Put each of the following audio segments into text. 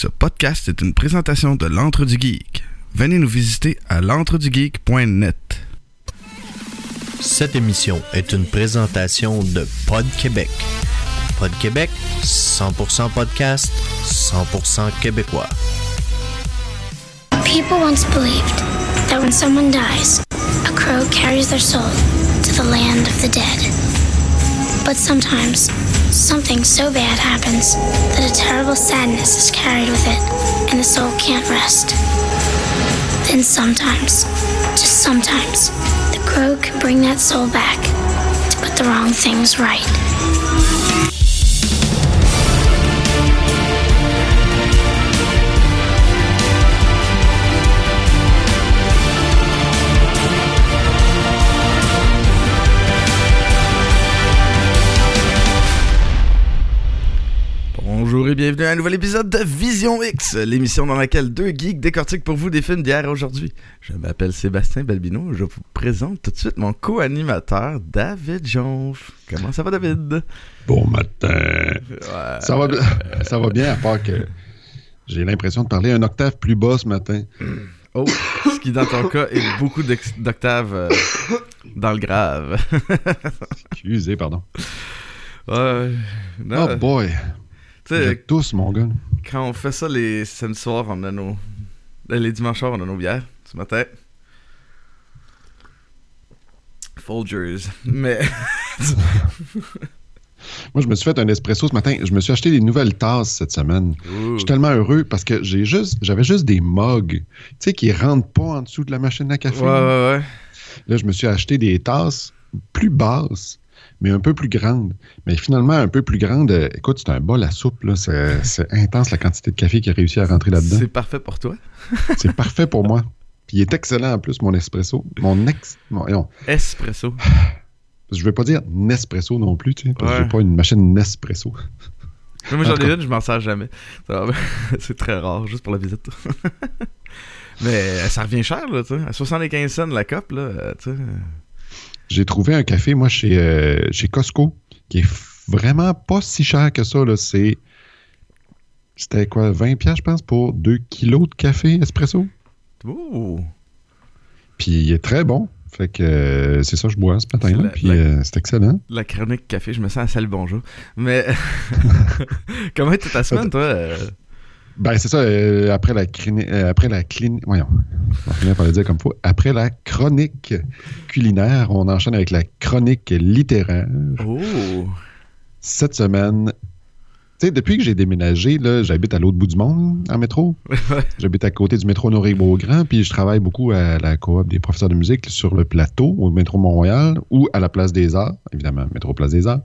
Ce podcast est une présentation de l'Antre du Geek. Venez nous visiter à l'entredugeek.net. Cette émission est une présentation de Pod Québec. Pod Québec, 100% podcast, 100% québécois. People once believed that when someone dies, a crow carries their soul to the land of the dead. But sometimes, something so bad happens that a terrible sadness is carried with it, and the soul can't rest. Then sometimes, just sometimes, the crow can bring that soul back to put the wrong things right. Et bienvenue à un nouvel épisode de Vision X, l'émission dans laquelle deux geeks décortiquent pour vous des films d'hier et aujourd'hui. Je m'appelle Sébastien Balbino, je vous présente tout de suite mon co-animateur David Jones. Comment ça va David? Bon matin. Ouais. Ça va, bien- ça va bien, à part que j'ai l'impression de parler un octave plus bas ce matin. Oh, ce qui dans ton cas est beaucoup d'octaves euh, dans le grave. Excusez, pardon. ouais. Non, Oh boy. Tu Vous sais, êtes tous, mon gars. quand on fait ça les samedis soirs, on a nos. euh, Les dimanches soirs, on a nos bières. Ce matin. Folgers. Mais. Moi, je me suis fait un espresso ce matin. Je me suis acheté des nouvelles tasses cette semaine. Je suis tellement heureux parce que j'ai juste, j'avais juste des mugs, tu sais, qui rentrent pas en dessous de la machine à café. Ouais, ouais, ouais. Là, je me suis acheté des tasses plus basses, mais un peu plus grandes. Mais finalement, un peu plus grandes. euh, écoute, c'est un bol à soupe. là. C'est c'est intense la quantité de café qui a réussi à rentrer là-dedans. C'est parfait pour toi? C'est parfait pour moi. Puis il est excellent en plus, mon espresso. Mon ex. mon- non, Espresso. je veux pas dire Nespresso non plus, tu sais, parce que j'ai pas une machine Nespresso. Mais moi, j'en ai une, je m'en sers jamais. C'est très rare, juste pour la visite. Mais euh, ça revient cher, là, tu sais. À 75 cents la coupe, là, euh, tu sais. J'ai trouvé un café, moi, chez, euh, chez Costco, qui est vraiment pas si cher que ça. Là. C'est. C'était quoi, 20$, piastres, je pense, pour 2 kilos de café espresso. Ouh. Puis il est très bon. Fait que euh, c'est ça que je bois ce matin. la- Puis euh, c'est excellent. La chronique café, je me sens à salut bonjour. Mais. Comment était ta semaine, toi? Euh? Ben, c'est ça, euh, après la clinique. après la clinique. Voyons, on va finir par le dire comme il faut. Après la chronique culinaire, on enchaîne avec la chronique littéraire. Oh. Cette semaine, tu sais, depuis que j'ai déménagé, là, j'habite à l'autre bout du monde en métro. J'habite à côté du métro Honoré-Beaugrand, puis je travaille beaucoup à la coop des professeurs de musique sur le plateau, au métro Mont-Royal, ou à la Place des Arts, évidemment, métro Place des Arts.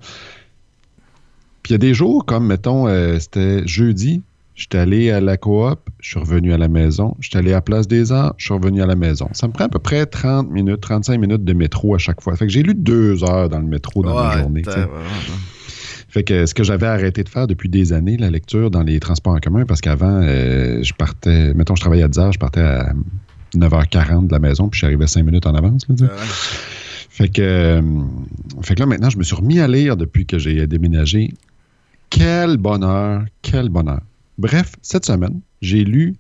Puis il y a des jours, comme, mettons, euh, c'était jeudi, j'étais allé à la coop, je suis revenu à la maison, j'étais allé à Place des Arts, je suis revenu à la maison. Ça me prend à peu près 30 minutes, 35 minutes de métro à chaque fois. Fait que j'ai lu deux heures dans le métro dans ma Ouais, journée. ouais, ouais. Fait que ce que j'avais arrêté de faire depuis des années, la lecture dans les transports en commun, parce qu'avant, euh, je partais, mettons, je travaillais à 10 heures, je partais à 9h40 de la maison, puis je suis arrivé 5 minutes en avance. là. Fait que, euh, fait que là, maintenant, je me suis remis à lire depuis que j'ai déménagé. Quel bonheur, quel bonheur. Bref, cette semaine, j'ai lu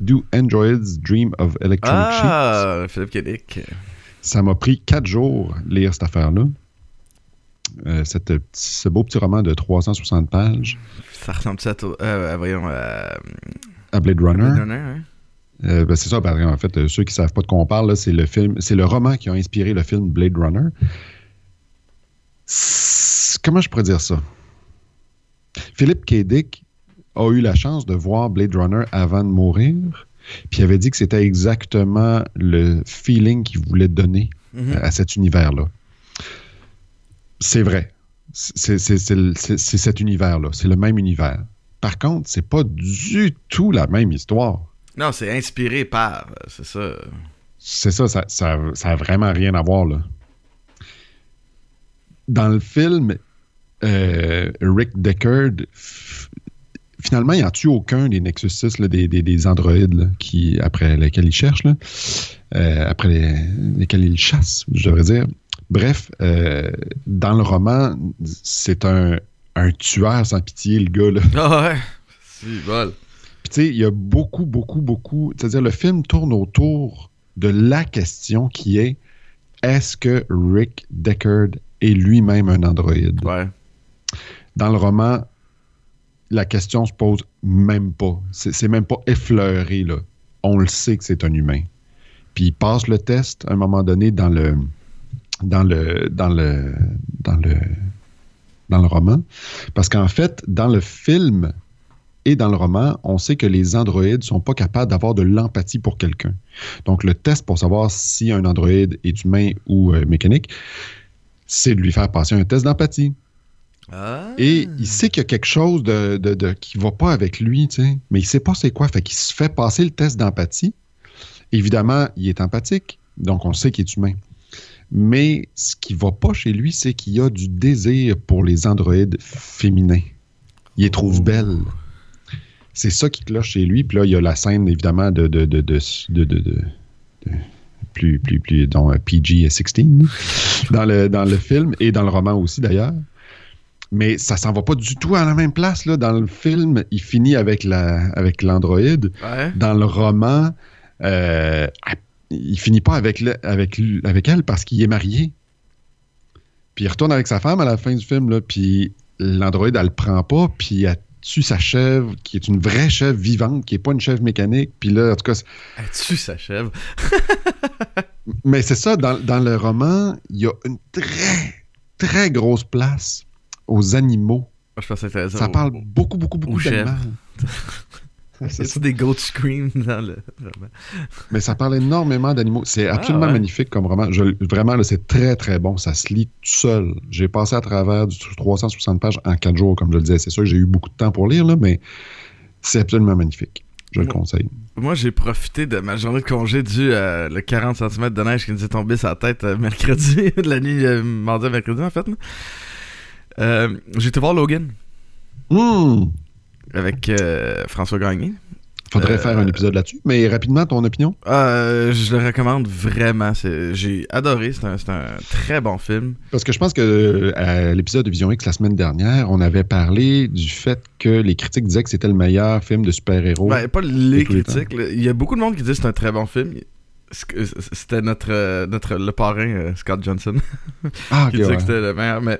Do Androids Dream of Electronic Sheep. Ah, Philippe. Ça m'a pris quatre jours lire cette affaire-là. Euh, cette ce beau petit roman de 360 pages Ça ressemble-tu à? Euh, voyons. Euh, à Blade Runner. Blade Runner, hein? Euh, ben, c'est ça, parce qu'en fait, euh, ceux qui savent pas de quoi on parle, là, c'est le film, c'est le roman qui a inspiré le film Blade Runner. Comment je pourrais dire ça? Philippe K. Dick a eu la chance de voir Blade Runner avant de mourir, puis il avait dit que c'était exactement le feeling qu'il voulait donner Mhm. à cet univers-là. C'est vrai. C'est cet univers-là. C'est le même univers. Par contre, c'est pas du tout la même histoire. Non, c'est inspiré par. euh, C'est ça. C'est ça, ça, ça, ça a vraiment rien à voir, là. Dans le film, euh, Rick Deckard, finalement, il n'en tue aucun des Nexus 6, là, des, des, des androïdes là, qui, après lesquels il cherche, là, euh, après les- lesquels il chasse, je devrais dire? Bref, euh, dans le roman, c'est un, un tueur sans pitié, le gars. Là. Ah ouais? Si, bol. Puis tu sais, il y a beaucoup, beaucoup, beaucoup. C'est-à-dire, le film tourne autour de la question qui est est-ce que Rick Deckard est lui-même un androïde? Ouais. Dans le roman, la question se pose même pas. C'est même pas effleuré, là. On le sait que c'est un humain. Puis il passe le test à un moment donné dans le dans le dans le dans le dans le roman parce qu'en fait dans le film et dans le roman, on sait que les androïdes sont pas capables d'avoir de l'empathie pour quelqu'un. Donc le test pour savoir si un androïde est humain ou euh, mécanique, c'est de lui faire passer un test d'empathie. Ah. Et il sait qu'il y a quelque chose de, de, de- qui va pas avec lui, tu sais. Mais il sait pas c'est quoi. Fait qu'il se fait passer le test d'empathie. Évidemment, il est empathique, donc on sait qu'il est humain. Mais ce qui va pas chez lui, c'est qu'il y a du désir pour les androïdes féminins. Il les trouve Oh. belles. C'est ça qui cloche chez lui. Puis là, il y a la scène, évidemment, de, de, de, plus, plus, plus, dont PG-16 dans le, dans le film et dans le roman aussi, d'ailleurs mais ça s'en va pas du tout à la même place. Là. Dans le film, il finit avec la avec l'androïde. Ouais. Dans le roman, euh, il finit pas avec, le- avec, lui- avec elle parce qu'il est marié. Puis il retourne avec sa femme à la fin du film, là, puis l'androïde, elle le prend pas, puis elle tue sa chèvre, qui est une vraie chèvre vivante, qui est pas une chèvre mécanique. Puis là, en tout cas, c'est- Tu s'achèves. mais c'est ça, dans, dans le roman, il y a une très, très grosse place aux animaux. Je pense que c'était Ça parle beaucoup, beaucoup, beaucoup d'animaux. C'est ça. Des goat scream dans le roman. Mais ça parle énormément d'animaux. C'est absolument ouais. magnifique comme roman. Je- vraiment, là, c'est très, très bon. Ça se lit tout seul. J'ai passé à travers du 360 pages en quatre jours, comme je le disais. C'est sûr que j'ai eu beaucoup de temps pour lire, là, mais c'est absolument magnifique. Je le conseille. Moi, j'ai profité de ma journée de congé dû à le 40 cm de neige qui nous est tombé sur la tête euh, mercredi, de la nuit euh, mardi à mercredi, en fait. Euh, j'ai été voir Logan Hum! avec euh, François Gagné. Faudrait Euh, faire un épisode là-dessus. Mais rapidement, ton opinion? Euh, je le recommande vraiment. J'ai adoré. C'est un, très bon film. Parce que je pense que à l'épisode de Vision X la semaine dernière, on avait parlé du fait que les critiques disaient que c'était le meilleur film de super-héros. Ben, pas les critiques. Il y a beaucoup de monde qui dit que c'est un très bon film. C'était notre, notre le parrain, Scott Johnson. ah, qui disait ouais. que c'était le meilleur. Mais,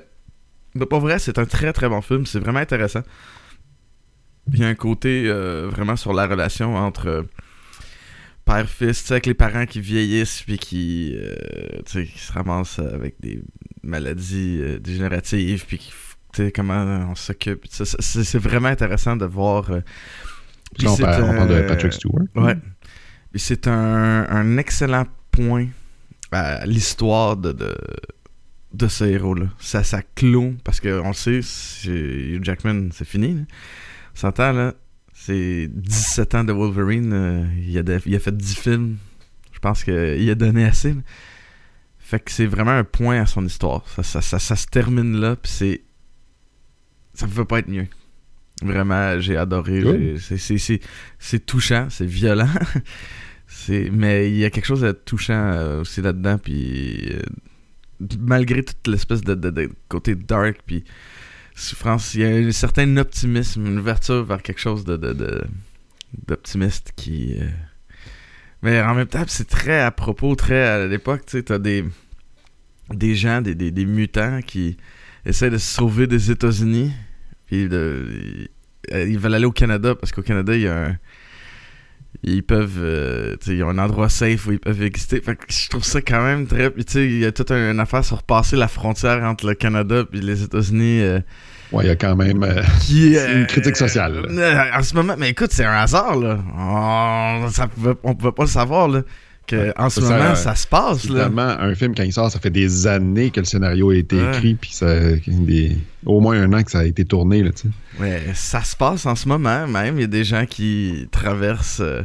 mais pas vrai, c'est un très très bon film. C'est vraiment intéressant. Il y a un côté euh, vraiment sur la relation entre euh, père-fils, tu sais, avec les parents qui vieillissent puis qui, euh, tu sais, qui se ramassent avec des maladies dégénératives puis qui, tu sais, comment on s'occupe. C'est vraiment intéressant de voir. puis on, parle, on parle de Patrick Stewart. Ouais. C'est un, un excellent point à l'histoire de, de, de ce héros-là. Ça, ça clôt, parce qu'on le sait, Hugh Jackman, c'est fini. Là. On s'entend, là. C'est 17 ans de Wolverine. euh, il, a de- il a fait 10 films. Je pense qu'il a donné assez. là. Fait que c'est vraiment un point à son histoire. Ça, ça, ça, ça se termine là, puis c'est. Ça ne peut pas être mieux. Vraiment, j'ai adoré. C'est- touchant, c'est violent. Mais il y a quelque chose de touchant euh, aussi là-dedans. Puis euh, malgré toute l'espèce de, de- côté dark, puis souffrance, il y a un certain optimisme, une ouverture vers quelque chose de, d'optimiste qui. euh, Mais en même temps, c'est très à propos, très à l'époque, tu sais, t'as des, des gens, des, des, mutants qui essaient de se sauver des États-Unis. Puis de, ils, ils veulent aller au Canada parce qu'au Canada, il y a un. Ils peuvent. euh, tu sais, ils ont un endroit safe où ils peuvent exister. Fait que je trouve ça quand même très. Puis tu sais, il y a toute un- une affaire sur passer la frontière entre le Canada et les États-Unis. euh, Ouais, il y a quand même. euh, qui une critique sociale, euh, en ce moment, mais écoute, c'est un hasard là. On, ça pouvait, on pouvait pas le savoir là. Que Ouais, en ce ça, moment, ça se passe là. Évidemment, un film, quand il sort, ça fait des années que le scénario a été Ouais. écrit, puis ça, des, au moins un an que ça a été tourné. Là. Ouais, ça se passe en ce moment même. Il y a des gens qui traversent euh,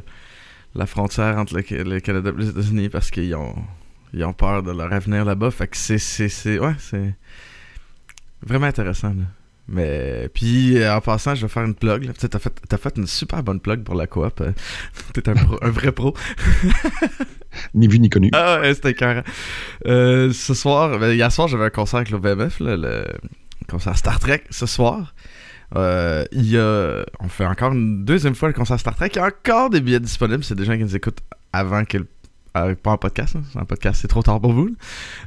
la frontière entre le, le Canada et les États-Unis parce qu'ils ont, ils ont peur de leur avenir là-bas. Fait que c'est, ouais, c'est vraiment intéressant. Là. Mais puis en passant, je vais faire une plug. Tu T'as fait, t'as fait une super bonne plug pour la coop. euh. T'es un, un vrai pro. Ni vu ni connu. Ah ouais, c'était carré. Euh, ce soir, ben, hier soir, j'avais un concert avec l'OVMF, le concert Star Trek, ce soir. Euh, il y a, on fait encore une deuxième fois le concert Star Trek. Il y a encore des billets disponibles. C'est des gens qui nous écoutent avant que le euh, pas en podcast, hein. un podcast c'est trop tard pour vous.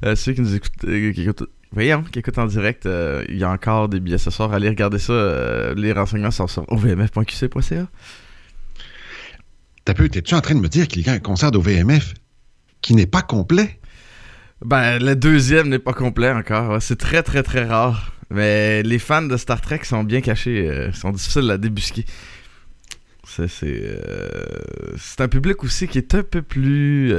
Euh, ceux qui nous écoutent, euh, qui écoutent, voyons, qui écoutent en direct, euh, il y a encore des billets ce soir. Allez regarder ça. euh, les renseignements sont sur ovmf.qc.ca. T'as peu, t'es-tu en train de me dire qu'il y a un concert d'OVMF qui n'est pas complet? Ben, le deuxième n'est pas complet encore. Ouais, C'est très, très, très rare. Mais les fans de Star Trek sont bien cachés. euh, sont difficiles à débusquer. C'est, c'est, euh, c'est un public aussi qui est un peu plus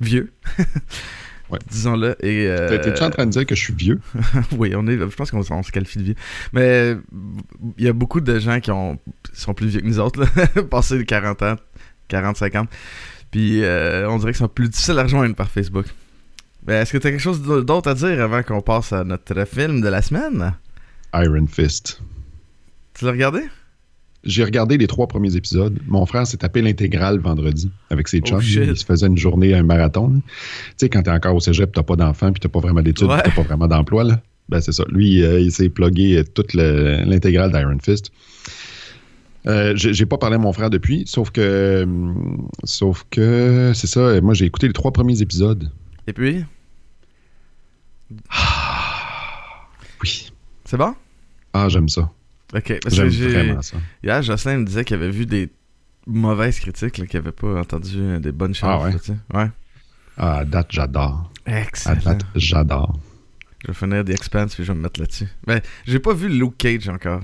vieux. Ouais. Disons-le. Et, euh, T'es- T'es-tu en train de dire que je suis vieux? oui, on est, je pense qu'on on se qualifie de vieux. Mais il y a beaucoup de gens qui ont, sont plus vieux que nous autres, là, passé les 40 ans, 40, 50. Puis euh, on dirait qu'ils sont plus difficiles à rejoindre par Facebook. Mais est-ce que tu as quelque chose d'autre à dire avant qu'on passe à notre film de la semaine? Iron Fist. Tu l'as regardé? J'ai regardé les trois premiers épisodes. Mon frère s'est tapé l'intégrale vendredi avec ses Oh, chums. il se faisait une journée, un marathon. Tu sais, quand t'es encore au cégep, t'as pas d'enfant, puis t'as pas vraiment d'études, Ouais. t'as pas vraiment d'emploi. là. Ben, c'est ça. Lui, euh, il s'est plugué euh, toute le- l'intégrale d'Iron Fist. Euh, j'ai pas parlé à mon frère depuis, sauf que, hum, sauf que, c'est ça. Moi, j'ai écouté les trois premiers épisodes. Et puis? Oui. C'est bon? Ah, j'aime ça. Ok. Parce que j'ai. Hier, Jocelyn me disait qu'il avait vu des mauvaises critiques, qu'il avait pas entendu euh, des bonnes choses. Ah ouais? là. Ah, à date, j'adore. À Excellent. date, j'adore. Je vais finir The Expanse puis je vais me mettre là-dessus. Ben, j'ai pas vu Luke Cage encore.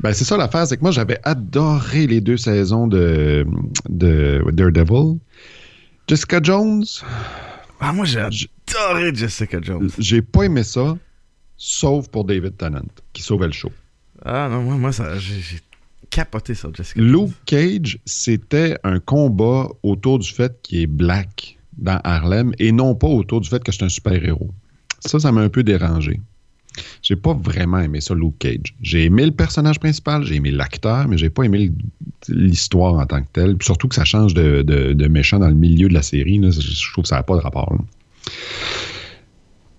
Ben, c'est ça l'affaire, c'est que moi, j'avais adoré les deux saisons de, de Daredevil. Jessica Jones, Ah, moi, j'ai adoré Jessica Jones. j'ai pas aimé ça, sauf pour David Tennant, qui sauvait le show. Ah, non, moi, moi ça, j'ai, capoté sur Jessica Luke. Cage, c'était un combat autour du fait qu'il est black dans Harlem et non pas autour du fait que c'est un super-héros. Ça, ça m'a un peu dérangé. J'ai pas vraiment aimé ça, Luke Cage. J'ai aimé le personnage principal, j'ai aimé l'acteur, mais j'ai pas aimé l'histoire en tant que telle. Puis surtout que ça change de, de- de méchant dans le milieu de la série. là. Je trouve que ça n'a pas de rapport. là.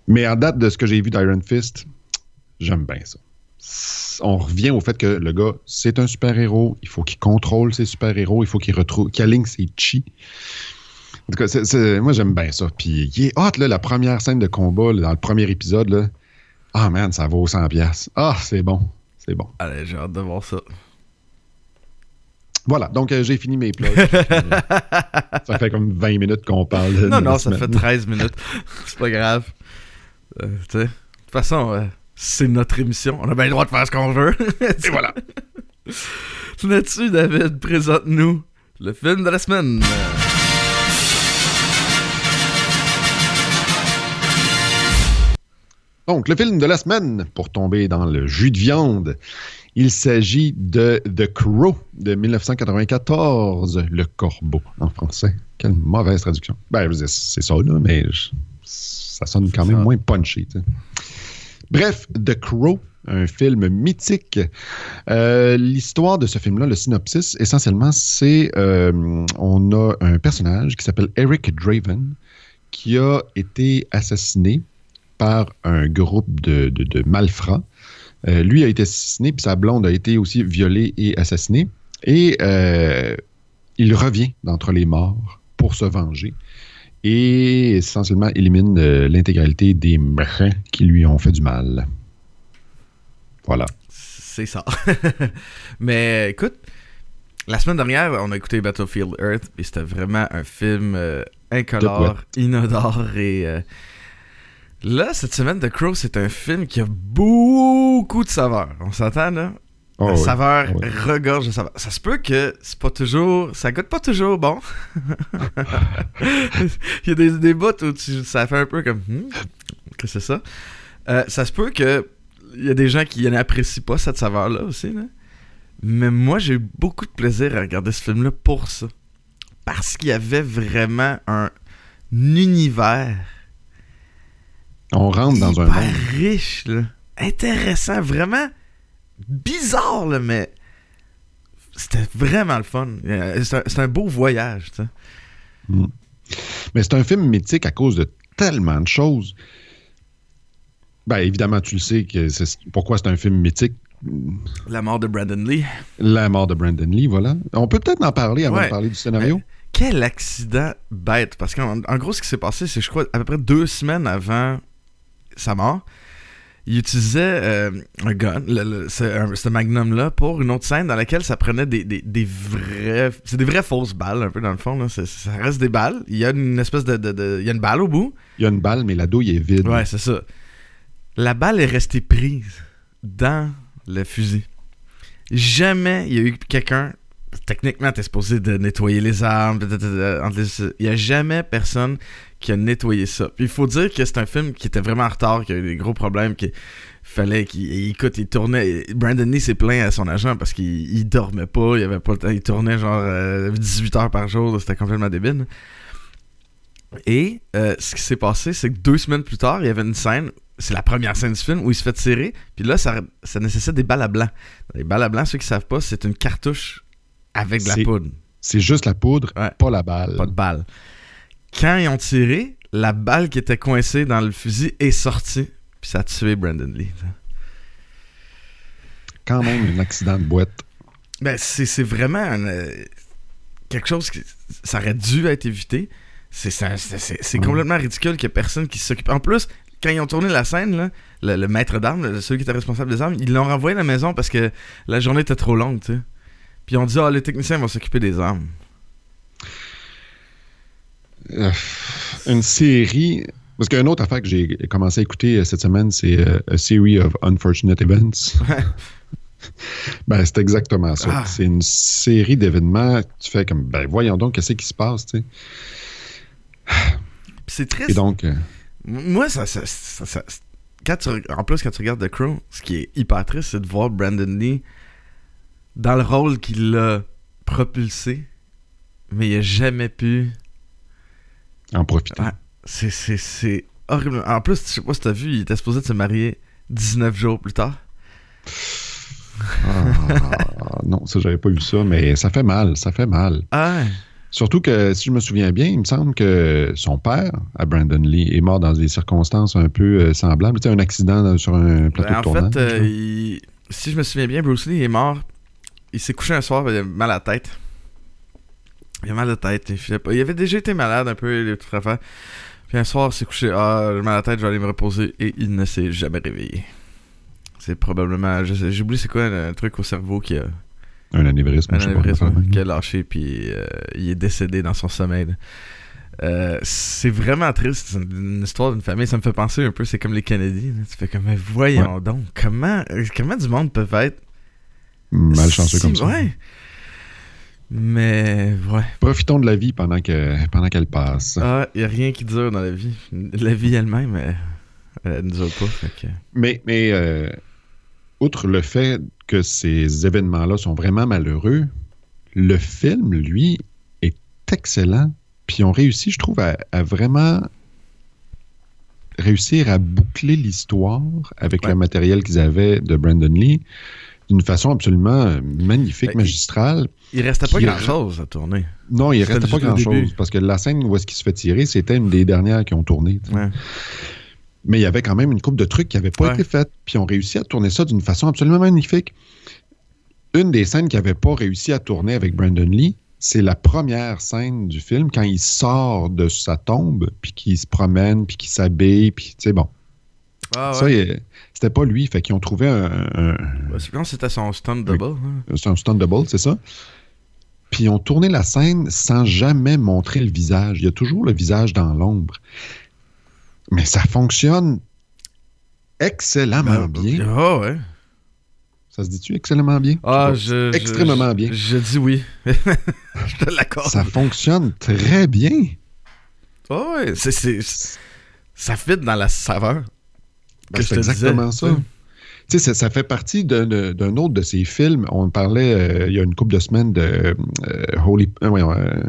Mais en date de ce que j'ai vu d'Iron Fist, j'aime bien ça. On revient au fait que le gars, c'est un super-héros. Il faut qu'il contrôle ses super-héros. Il faut qu'il retrouve, qu'il aligne ses chi. En tout cas, moi, j'aime bien ça. Puis, il est hot, là, la première scène de combat, là, dans le premier épisode. Là. Ah, man, ça vaut 100$. piastres. Ah, c'est bon. C'est bon. Allez, j'ai hâte de voir ça. Voilà, donc euh, j'ai fini mes plugs. ça fait comme 20 minutes qu'on parle. Non, non, ça fait 13 minutes. C'est pas grave. Euh, tu sais, de toute façon, euh, c'est notre émission. On a bien le droit de faire ce qu'on veut. Et voilà. Là-dessus, David, présente-nous le film de la semaine? Donc, le film de la semaine, pour tomber dans le jus de viande, il s'agit de The Crow de 1994, Le Corbeau en français. Quelle mauvaise traduction. Ben, c'est ça, là, mais je- ça sonne quand même moins punchy. Bref, The Crow, un film mythique. Euh, L'histoire de ce film-là, le synopsis, essentiellement, c'est euh, on a un personnage qui s'appelle Eric Draven qui a été assassiné par un groupe de, de- de malfrats. Euh, lui a été assassiné, puis sa blonde a été aussi violée et assassinée. Et il revient d'entre les morts pour se venger et essentiellement élimine euh, l'intégralité des méchants qui lui ont fait du mal. Voilà. C'est ça. Mais écoute, la semaine dernière, on a écouté Battlefield Earth et c'était vraiment un film euh, incolore, inodore et euh, là cette semaine The Crow c'est un film qui a beaucoup de saveur. On s'entend là? Oh, La ouais. saveur ouais. regorge de saveur. Ça se peut que c'est pas toujours. Ça goûte pas toujours bon. Il y a des, des bouts où tu- ça fait un peu comme. Hmm, que c'est ça. Euh, ça se peut que. Il y a des gens qui n'apprécient pas cette saveur-là aussi. Là. Mais moi, j'ai eu beaucoup de plaisir à regarder ce film-là pour ça. Parce qu'il y avait vraiment un univers On rentre dans un monde. riche, là. intéressant, vraiment bizarre, là, mais c'était vraiment le fun. Euh, C'est un, beau voyage, tu sais. Mais c'est un film mythique à cause de tellement de choses. Ben, évidemment, tu le sais que c'est- pourquoi c'est un film mythique. La mort de Brandon Lee. La mort de Brandon Lee, voilà. On peut peut-être en parler avant Ouais. de parler du scénario. Quel accident bête. Parce qu'en en gros, ce qui s'est passé, c'est, je crois, à peu près deux semaines avant sa mort, il utilisait euh, un gun, le- le- ce, magnum-là, pour une autre scène dans laquelle ça prenait des, des, des vrais. C'est des vraies fausses balles, un peu dans le fond. Là. Ça reste des balles. Il y a une espèce de. de- de- il y a une balle au bout. Il y a une balle, mais la douille est vide. Ouais, c'est ça. La balle est restée prise dans le fusil. Jamais il y a eu quelqu'un. Techniquement, t'es supposé de nettoyer les armes. Il y a jamais personne qui a nettoyé ça. Puis il faut dire que c'est un film qui était vraiment en retard, qui a eu des gros problèmes, qu'il fallait qu'il il- écoute, il tournait. Brandon Lee s'est plaint à son agent parce qu'il il dormait pas, il avait pas le temps, il tournait genre euh, 18 heures par jour, c'était complètement débile. Et euh, ce qui s'est passé, c'est que deux semaines plus tard, il y avait une scène, c'est la première scène du film où il se fait tirer, puis là, ça, ça nécessite des balles à blanc. Les balles à blanc, ceux qui savent pas, c'est une cartouche avec de la poudre, C'est juste la poudre, Ouais. pas la balle. pas de balle. Quand ils ont tiré, la balle qui était coincée dans le fusil est sortie, puis ça a tué Brandon Lee. Quand même, un accident de boîte. Ben, c'est c'est vraiment un, euh, quelque chose qui ça aurait dû être évité. C'est ça- c'est- c'est- c'est Mm. complètement ridicule qu'il y ait personne qui s'occupe. En plus, quand ils ont tourné la scène, là, le, le maître d'armes, celui qui était responsable des armes, ils l'ont renvoyé à la maison parce que la journée était trop longue, tu sais. Puis ils ont dit, ah, les techniciens vont s'occuper des armes. Euh, une série. Parce qu'une autre affaire que j'ai commencé à écouter euh, cette semaine, c'est euh, A Series of Unfortunate Events. ben, c'est exactement ça. Ah. C'est une série d'événements. Tu fais comme, ben, voyons donc, qu'est-ce qui se passe, tu sais? C'est triste. Et donc, euh, Moi, ça, ça, ça- ça- quand tu, en plus, quand tu regardes The Crow, ce qui est hyper triste, c'est de voir Brandon Lee dans le rôle qu'il a propulsé, mais il a jamais pu. En profiter. Ouais. C'est, c'est, c'est horrible. En plus, je sais pas si t'as vu, il était supposé de se marier 19 jours plus tard. Ah, non, ça, j'avais pas vu ça, mais ça fait mal, ça fait mal. Ah. Surtout que, si je me souviens bien, il me semble que son père, à Brandon Lee, est mort dans des circonstances un peu euh, semblables. Tu sais, un accident dans- sur un plateau Ben, de en tournage. fait, euh, il- si je me souviens bien, Bruce Lee est mort. Il s'est couché un soir, il a mal à la tête. Il a mal à la tête. Il, filait pas. il avait déjà été malade un peu, les petites affaires. Puis un soir, il s'est couché. Ah, j'ai mal à la tête, je vais aller me reposer. Et il ne s'est jamais réveillé. C'est probablement. oublié c'est quoi un truc au cerveau qui a. Un anévrisme, Un je sais anévrisme qui a lâché, puis euh, il est décédé dans son sommeil. Euh, c'est vraiment triste, c'est une, histoire d'une famille. Ça me fait penser un peu, c'est comme les Kennedy. là. Tu fais comme, mais voyons donc, comment, comment du monde peut être Malchanceux si- comme ça? Ouais. Mais, ouais. Profitons de la vie pendant que pendant qu'elle passe. Ah, il a rien qui dure dans la vie. La vie elle-même, elle, elle ne dure pas. Fait que... Mais, mais euh, outre le fait que ces événements-là sont vraiment malheureux, le film, lui, est excellent. Puis ils ont réussi, je trouve, à, à vraiment réussir à boucler l'histoire avec Ouais. le matériel qu'ils avaient de Brandon Lee d'une façon absolument euh, magnifique, Ben, magistrale. Il restait pas grand-chose à tourner. Non, il C'était restait pas grand-chose parce que la scène où est-ce qu'il se fait tirer, c'était une des dernières qui ont tourné. Ouais. Mais il y avait quand même une coupe de trucs qui n'avaient pas Ouais. été faits. Puis on réussi à tourner ça d'une façon absolument magnifique. Une des scènes qui n'avait pas réussi à tourner avec Brandon Lee, c'est la première scène du film quand il sort de sa tombe, puis qu'il se promène, puis qu'il s'habille, puis tu sais, bon. Ah, Ça, ouais. c'était pas lui. Fait qu'ils ont trouvé un, c'était son stunt double. hein. c'est un double, c'est ça. Puis ils ont tourné la scène sans jamais montrer le visage. Il y a toujours le visage dans l'ombre. Mais ça fonctionne excellemment Ben, bien. Ah, ouais. Ça se dit-tu excellemment bien? Ah, Je Extrêmement je- bien. Je dis oui. je te l'accorde. Ça fonctionne très bien. Ah ouais, c'est- ça fit dans la saveur. Ben, que je c'est te exactement disais, ça. tu sais. Tu sais, ça, ça fait partie d'un, autre de ces films. On parlait euh, il y a une couple de semaines de euh, Holy, euh, euh,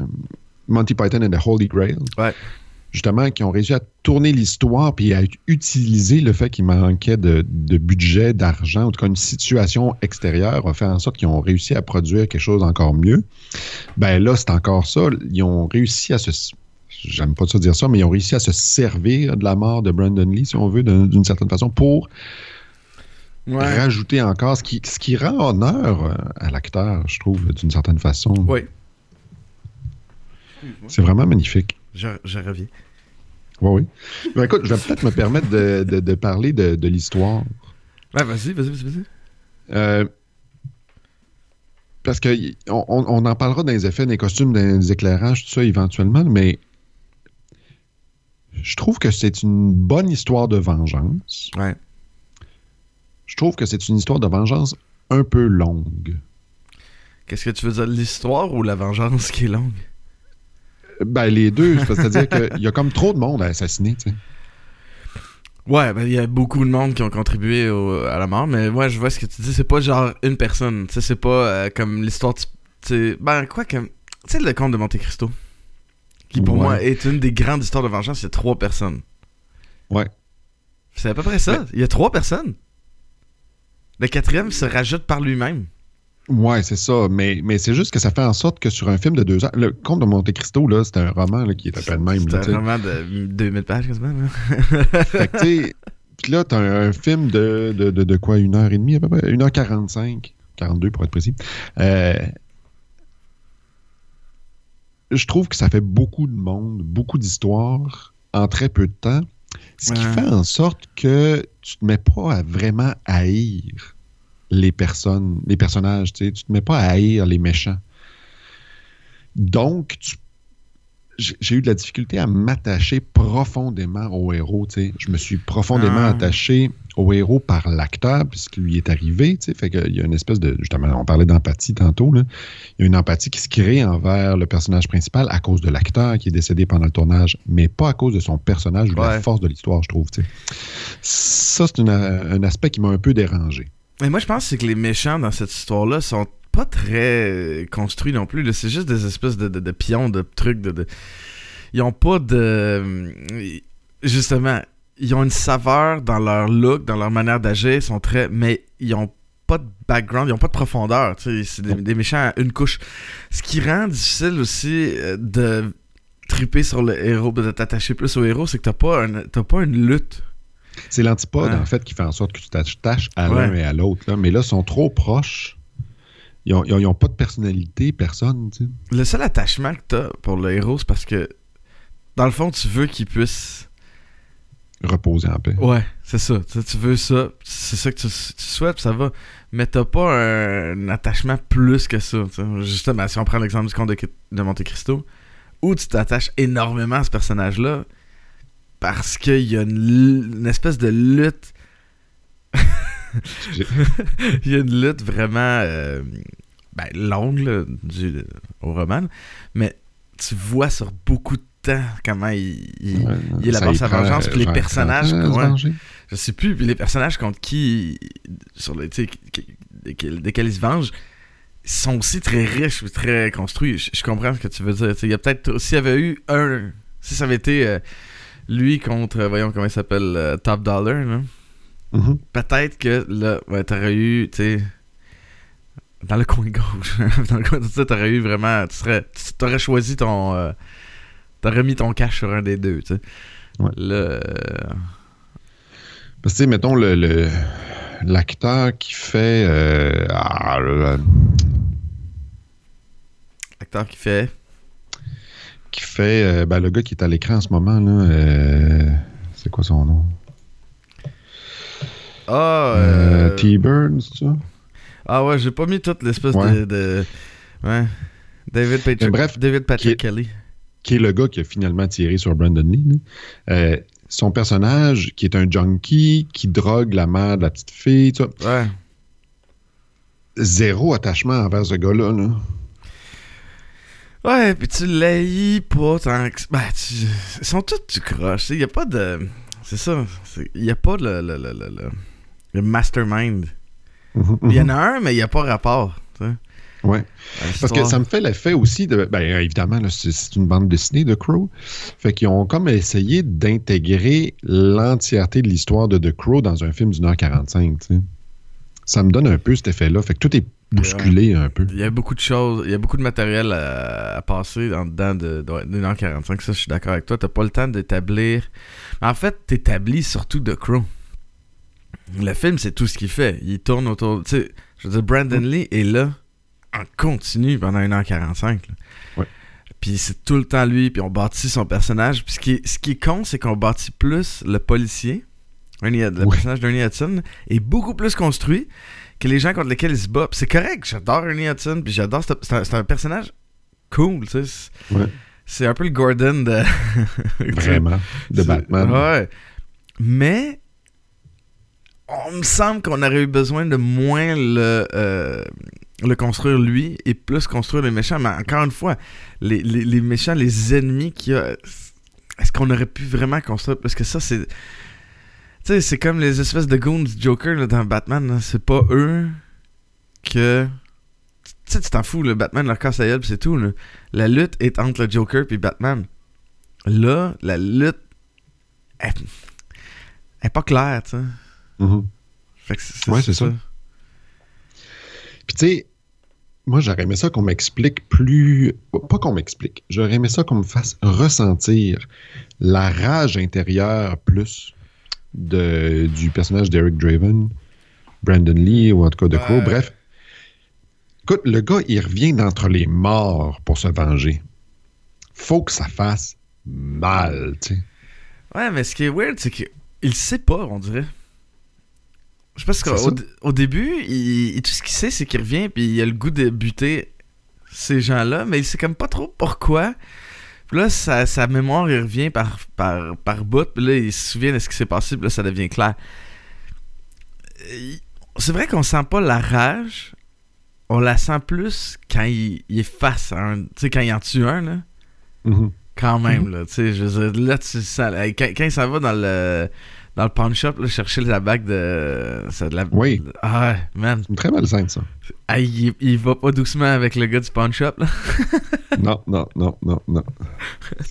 Monty Python and the Holy Grail. Ouais. Justement, qui ont réussi à tourner l'histoire puis à utiliser le fait qu'il manquait de, de budget, d'argent, en tout cas une situation extérieure a fait en sorte qu'ils ont réussi à produire quelque chose encore mieux. Ben là, c'est encore ça. Ils ont réussi à se, j'aime pas ça dire ça, mais ils ont réussi à se servir de la mort de Brandon Lee, si on veut, d'une certaine façon, pour rajouter encore ce qui, ce qui rend honneur euh, à l'acteur, je trouve, d'une certaine façon. Oui. C'est vraiment magnifique. Je, je reviens. Oui, oui. Ben, écoute, je vais peut-être me permettre de, de, parler de, de l'histoire. Ouais, vas-y, vas-y, vas-y. Euh, parce qu'on on, en parlera dans les effets, des costumes, dans les éclairages, tout ça éventuellement, mais je trouve que c'est une bonne histoire de vengeance. Ouais. Je trouve que c'est une histoire de vengeance un peu longue. Qu'est-ce que tu veux dire, l'histoire ou la vengeance qui est longue? Ben, les deux. C'est-à-dire qu'il y a comme trop de monde à assassiner, tu sais. Ouais, ben il y a beaucoup de monde qui ont contribué à la mort, mais moi je vois ce que tu dis, c'est pas genre une personne, tu sais, c'est pas euh, comme l'histoire, tu ben quoi que, tu sais le conte de Monte Cristo, qui pour moi est une des grandes histoires de vengeance, il y a trois personnes. Ouais. C'est à peu près ça, il y a trois personnes. Le quatrième se rajoute par lui-même. Ouais, c'est ça. Mais, mais c'est juste que ça fait en sorte que sur un film de deux heures. Le Conte de Monte Cristo, là, c'est un roman là, qui est à peine même. C'est un roman de 2000 pages, quasiment. fait que, tu sais, puis là, t'as un, un film de, de, de, de, quoi, une heure et demie à peu près, une heure quarante-cinq, quarante-deux pour être précis. Euh, je trouve que ça fait beaucoup de monde, beaucoup d'histoires en très peu de temps. Ce qui fait en sorte que tu te mets pas à vraiment haïr les personnes, les personnages. Tu ne te mets pas à haïr les méchants. Donc, j'ai eu de la difficulté à m'attacher profondément au héros. Je me suis profondément ah. attaché au héros par l'acteur, puisqu'il lui est arrivé. Fait qu'il y a une espèce de. Justement, on parlait d'empathie tantôt. Là. Il y a une empathie qui se crée envers le personnage principal à cause de l'acteur qui est décédé pendant le tournage, mais pas à cause de son personnage ou de la force de l'histoire, je trouve. Ça, c'est un aspect qui m'a un peu dérangé. Mais moi, je pense que les méchants dans cette histoire-là sont pas très construits non plus. C'est juste des espèces de, de, pions, de trucs. De, Ils ont pas de. Justement, ils ont une saveur dans leur look, dans leur manière d'agir. Ils sont très. Mais ils ont pas de background, ils ont pas de profondeur. C'est des, méchants à une couche. Ce qui rend difficile aussi euh, de triper sur le héros, de t'attacher plus au héros, c'est que t'as pas, pas une lutte c'est l'antipode, en fait, qui fait en sorte que tu t'attaches à l'un et à l'autre. Mais là, ils sont trop proches. Ils n'ont pas de personnalité, personne. Le seul attachement que tu as pour le héros, c'est parce que, dans le fond, tu veux qu'il puisse reposer en paix. Ouais, c'est ça. Tu, veux ça, c'est ça que tu, souhaites, ça va. Mais t'as pas un, attachement plus que ça. Justement, si on prend l'exemple du conte de, de Monte Cristo, où tu t'attaches énormément à ce personnage-là, parce qu'il y a une, espèce de lutte. Il y a une lutte vraiment euh, ben, longue du, au roman, mais tu vois sur beaucoup de temps comment il, il, élabore sa vengeance. Puis les personnages. je sais plus, puis les personnages contre qui. Sur les, desquels il se venge sont aussi très riches, très construits. Je, comprends ce que tu veux dire. Il y a peut-être. S'il y avait eu un. Si ça avait été. Euh, lui contre, voyons comment il s'appelle, euh, Top Dollar, là. Mm-hmm. Peut-être que là, ouais, t'aurais eu, tu sais, dans le coin gauche, dans le coin de ça, t'aurais eu vraiment, tu serais, t'aurais choisi ton, euh, t'aurais mis ton cash sur un des deux, tu sais. Ouais. Euh, Parce que, mettons, le, l'acteur qui fait, ah, l'acteur qui fait? Qui fait. Euh, ben, le gars qui est à l'écran en ce moment, là. Euh, c'est quoi son nom? Ah. Euh, T-Burns, ça? Ah ouais, j'ai pas mis toute l'espèce de, Ouais. David Patrick, bref, David Patrick Kelly. Qui est le gars qui a finalement tiré sur Brandon Lee. son personnage, qui est un junkie, qui drogue la mère de la petite fille, tu Ouais. Zéro attachement envers ce gars-là. Là. Ouais, puis tu l'haïs pas tant que. Ben, tu... ils sont tous du croche. Il n'y a pas de. C'est ça. Il n'y a pas le, le, le, le, le mastermind. Mhm, il y en mhm. a un, mais il n'y a pas rapport. Ouais. Parce que ça me fait l'effet aussi de. Ben, évidemment, c'est une bande dessinée de Crow. Fait qu'ils ont comme essayé d'intégrer l'entièreté de l'histoire de The Crow dans un film d'une heure 45. Tu sais. Ça me donne un peu cet effet-là. Fait que tout est bousculé un peu. Il y a beaucoup de choses, il y a beaucoup de matériel à, à passer en dedans de, de, d'une heure 45. Ça, je suis d'accord avec toi. T'as pas le temps d'établir. En fait, t'établis surtout The Crow. Le film, c'est tout ce qu'il fait. Il tourne autour. Tu sais, je veux dire, Brandon Lee est là en continu pendant 1h45. là. Ouais. Puis c'est tout le temps lui, puis on bâtit son personnage. Puis ce qui est, ce qui est con, c'est qu'on bâtit plus le policier, Ernie le Ouais. personnage d'Ernie Hudson, est beaucoup plus construit que les gens contre lesquels il se bat. C'est correct, j'adore Ernie Hudson, puis j'adore. ce- C'est un, personnage cool, tu sais. C'est- Ouais. C'est un peu le Gordon de. Vraiment. De Batman. Ouais. Mais on me semble qu'on aurait eu besoin de moins le, euh, le construire lui et plus construire les méchants. Mais encore une fois, les, méchants, les ennemis qu'il y a, est-ce qu'on aurait pu vraiment construire? Parce que ça, c'est. Tu sais, c'est comme les espèces de goons Joker dans Batman. C'est pas eux que. Tu sais, tu t'en fous, le Batman leur casse la c'est tout. La lutte est entre le Joker et Batman. Là, la lutte elle, est pas claire, tu. Fait que c'est Ouais, c'est ça. Puis tu sais, moi j'aurais aimé ça qu'on m'explique plus. Pas qu'on m'explique. J'aurais aimé ça qu'on me fasse ressentir la rage intérieure plus de, du personnage d'Eric Draven, Brandon Lee ou en tout cas de Crow. Ouais. Bref. Écoute, le gars, il revient d'entre les morts pour se venger. Faut que ça fasse mal, tu sais. Ouais, mais ce qui est weird, c'est qu'il sait pas, on dirait. Je pense qu'au au début, il, tout ce qu'il sait, c'est qu'il revient puis il a le goût de buter ces gens-là, mais il sait comme pas trop pourquoi. Puis là, sa, sa mémoire, il revient par, par, par bout, puis là, il se souvient de ce qui s'est passé, puis là, ça devient clair. C'est vrai qu'on sent pas la rage, on la sent plus quand il, il est face à un... Tu sais, quand il en tue un, là. Mhm. Quand même, là, tu sais, je veux dire, là, tu le sens, là, quand, quand il s'en va dans le, dans le pawn shop, là, chercher la bague de... c'est de la, Oui. Ah, ouais, man. C'est une très belle scène, ça. Ah, il, il va pas doucement avec le gars du pawn shop, là. Non, non, non, non, non.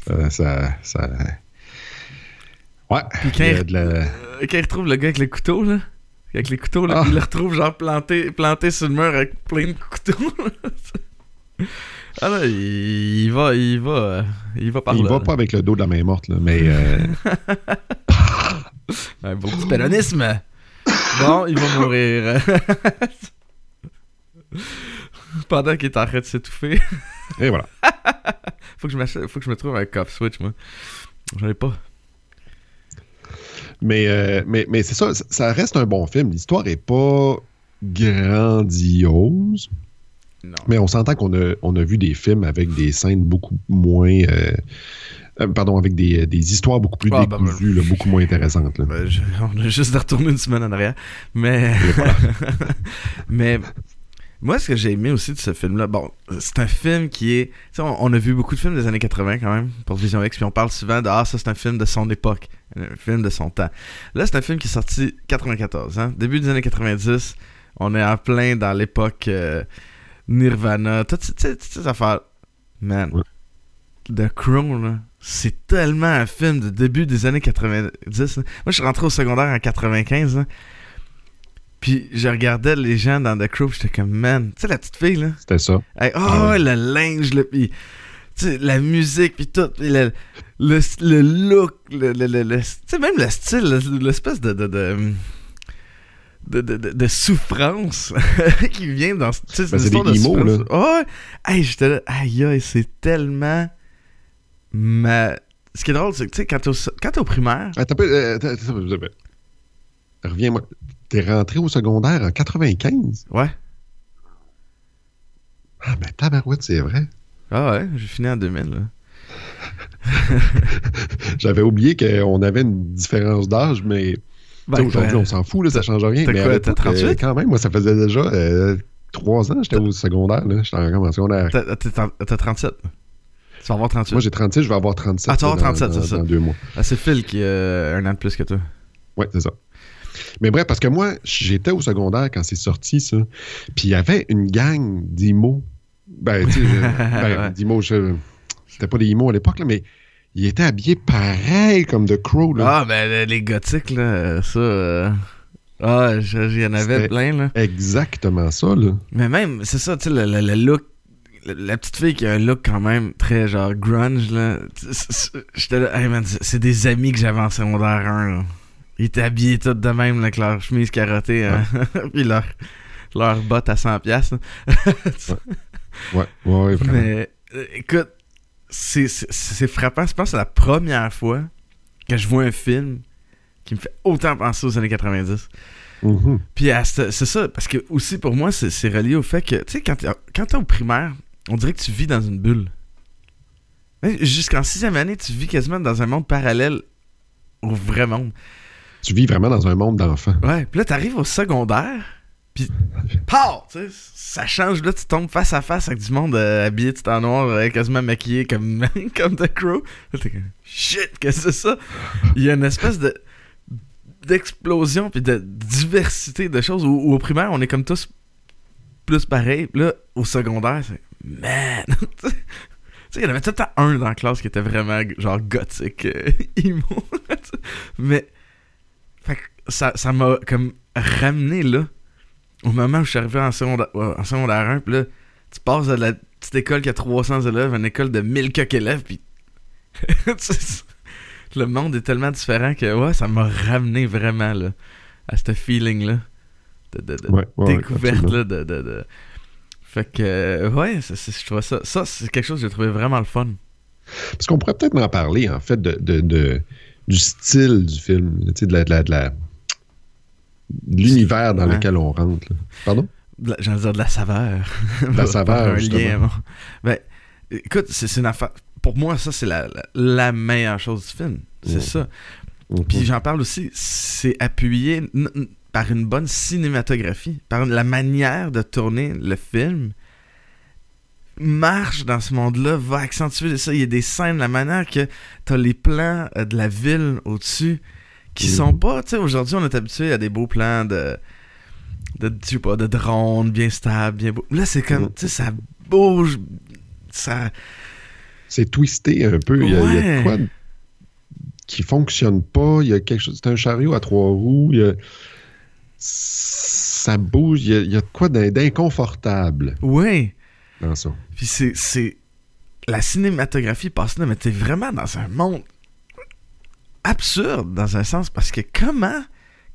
Ça, ça, ça- Ouais. Puis quand il la- euh, quand il retrouve le gars avec le couteau, là, avec les couteaux, là, Ah. il le retrouve genre planté, planté sur le mur avec plein de couteaux. ah là, il, il va, il va, euh, il va par Il là. va là. pas avec le dos de la main morte, là, mais euh, Un beau petit péronisme. Bon, il va mourir. Pendant qu'il est en train de s'étouffer. et voilà. faut, que je faut que je me trouve un cop switch, moi. J'en ai pas. Mais, euh, mais, mais c'est ça, ça- ça reste un bon film. L'histoire est pas grandiose, Non. mais on s'entend qu'on a, on a vu des films avec des scènes beaucoup moins. euh, euh, pardon, avec des, des histoires beaucoup plus Ah, décousues, là, beaucoup moins intéressantes. là. Ben, je- on a juste de retourner une semaine en arrière. Mais. mais. Moi, ce que j'ai aimé aussi de ce film-là, bon, c'est un film qui est. On, on a vu beaucoup de films des années 80 quand même, pour Vision X, puis on parle souvent de Ah, ça, c'est un film de son époque, un film de son temps. Là, c'est un film qui est sorti 94, hein, début des années 90. On est en plein dans l'époque euh, Nirvana, toutes toutes ces affaires. Man, Ouais. The Crow, là, c'est tellement un film de début des années 90. là. Moi, je suis rentré au secondaire en 95. là. Puis je regardais les gens dans The Crow, j'étais comme, man, tu sais, la petite fille, là? C'était ça. Hey, oh, Ah ouais. le linge, le, puis, tu sais, la musique, puis tout, puis le, le, le look, le, le, tu sais, même le style, le- l'espèce de de, de, de, de- de- souffrance qui vient dans. Ben, c'est histoire des souffrance. là. Oh. Hey, j'étais là, aïe, aïe, c'est tellement. Ma... Ce qui est drôle, c'est que, tu sais, quand t'es au, au primaire, Attends, euh, attends, attends. Reviens-moi. T'es rentré au secondaire en 95? ouais. Ah, ben tabarouette, c'est vrai. Ah ouais, j'ai fini en 2000, là. J'avais oublié qu'on avait une différence d'âge, mais Ben, aujourd'hui, ben, on s'en fout, là, ça change rien. t'as Mais quoi, t'as 38? euh, quand même, moi, ça faisait déjà euh, trois ans que j'étais au secondaire. là. J'étais encore en secondaire. T'as 37. Tu vas avoir 38. Moi, j'ai 36, je vais avoir 37. Ah, tu vas avoir dans- 37, dans- c'est ça. Dans deux mois. Ah, c'est Phil qui a un an de plus que toi. Ouais, c'est ça. Mais bref, parce que moi, j'étais au secondaire quand c'est sorti, ça. Puis il y avait une gang d'IMO. Ben, tu sais, euh, ben, d'IMO, je- c'était pas des IMO à l'époque, là, mais ils étaient habillés pareil comme The Crow. Là. Ah, ben les gothiques, là, ça. euh, Ah, il y en avait plein, là. Exactement ça, là. Mais même, c'est ça, tu sais, le, le- le look. La petite fille qui a un look quand même très genre grunge, là. J'étais là, hey man, c'est des amis que j'avais en secondaire 1, là. Ils étaient habillés tous de même, là, avec leur chemise carottée, hein. puis leur, leur botte à 100$. piastres, là. Ouais, ouais, ouais, vraiment. Mais euh, écoute, c'est- frappant. Je pense que c'est la première fois que je vois un film qui me fait autant penser aux années 90. Mhm. Puis c'est ça, parce que aussi pour moi, c'est relié au fait que, tu sais, quand t'es quand t'es au primaire, on dirait que tu vis dans une bulle. Jusqu'en sixième année, tu vis quasiment dans un monde parallèle au vrai monde. Tu vis vraiment dans un monde d'enfants. Ouais, puis là, t'arrives au secondaire, puis pow, ça change, là, tu tombes face à face avec du monde euh, habillé tout en noir, euh, quasiment maquillé comme, comme The Crow. Là, t'es comme, shit, qu'est-ce que c'est ça? Il y a une espèce de d'explosion puis de diversité de choses où, où au primaire, on est comme tous plus pareils. Puis Là, au secondaire, c'est man! tu sais, il y en avait tout temps un dans la classe qui était vraiment genre gothique, euh, emo. Mais fait que ça ça m'a comme ramené là au moment où je suis arrivé en secondaire, ouais, en secondaire 1 puis là tu passes de la petite école qui a 300 élèves à une école de 1000 quelques élèves puis le monde est tellement différent que ouais ça m'a ramené vraiment là à ce feeling là de, de- de Ouais, ouais, ouais, découverte là de- fait que euh, ouais je trouvais ça ça c'est quelque chose que j'ai trouvé vraiment le fun Parce qu'on pourrait peut-être en parler, en fait, de, de- de- du style du film, tu sais, de la- de la- de la- de l'univers dans Ouais. lequel on rentre. là. Pardon? De la- J'allais dire de la saveur. De la saveur, un justement. lien, bon. Ben, écoute, c'est une affaire. Pour moi, ça, c'est la, la, la meilleure chose du film. C'est Ouais. ça. Mhm. Puis j'en parle aussi, c'est appuyé par une bonne cinématographie, par la manière de tourner le film. Marche dans ce monde-là, va accentuer ça. Il y a des scènes, la manière que t'as les plans euh, de la ville au-dessus qui Mhm. sont pas, tu sais, aujourd'hui on est habitué à des beaux plans de, de, pas, de drone bien stable, bien beau. Là, c'est comme, Mhm. tu sais, ça bouge, ça. C'est twisté un peu. Il y a, il y a quoi qui fonctionne pas. Il y a quelque chose. C'est un chariot à trois roues. il y a- Ça bouge. Il y a, il y a de quoi d'in- d'inconfortable dans ça. Puis c'est, c'est. La cinématographie passe là, mais t'es vraiment dans un monde absurde, dans un sens, parce que comment.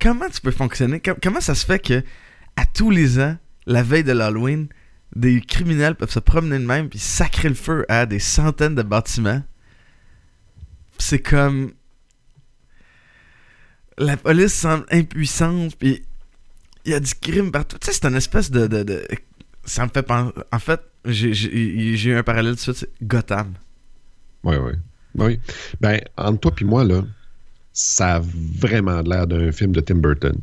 Comment tu peux fonctionner? Com- comment ça se fait que, à tous les ans, la veille de l'Halloween, des criminels peuvent se promener de même puis sacrer le feu à des centaines de bâtiments? C'est comme. La police semble impuissante, puis il y a du crime partout. Tu sais, c'est une espèce de, de, de- Ça me fait penser. En fait, j'ai- eu un parallèle de suite, c'est Gotham. Oui, oui. Oui. Ben, entre toi et moi, là, ça a vraiment l'air d'un film de Tim Burton.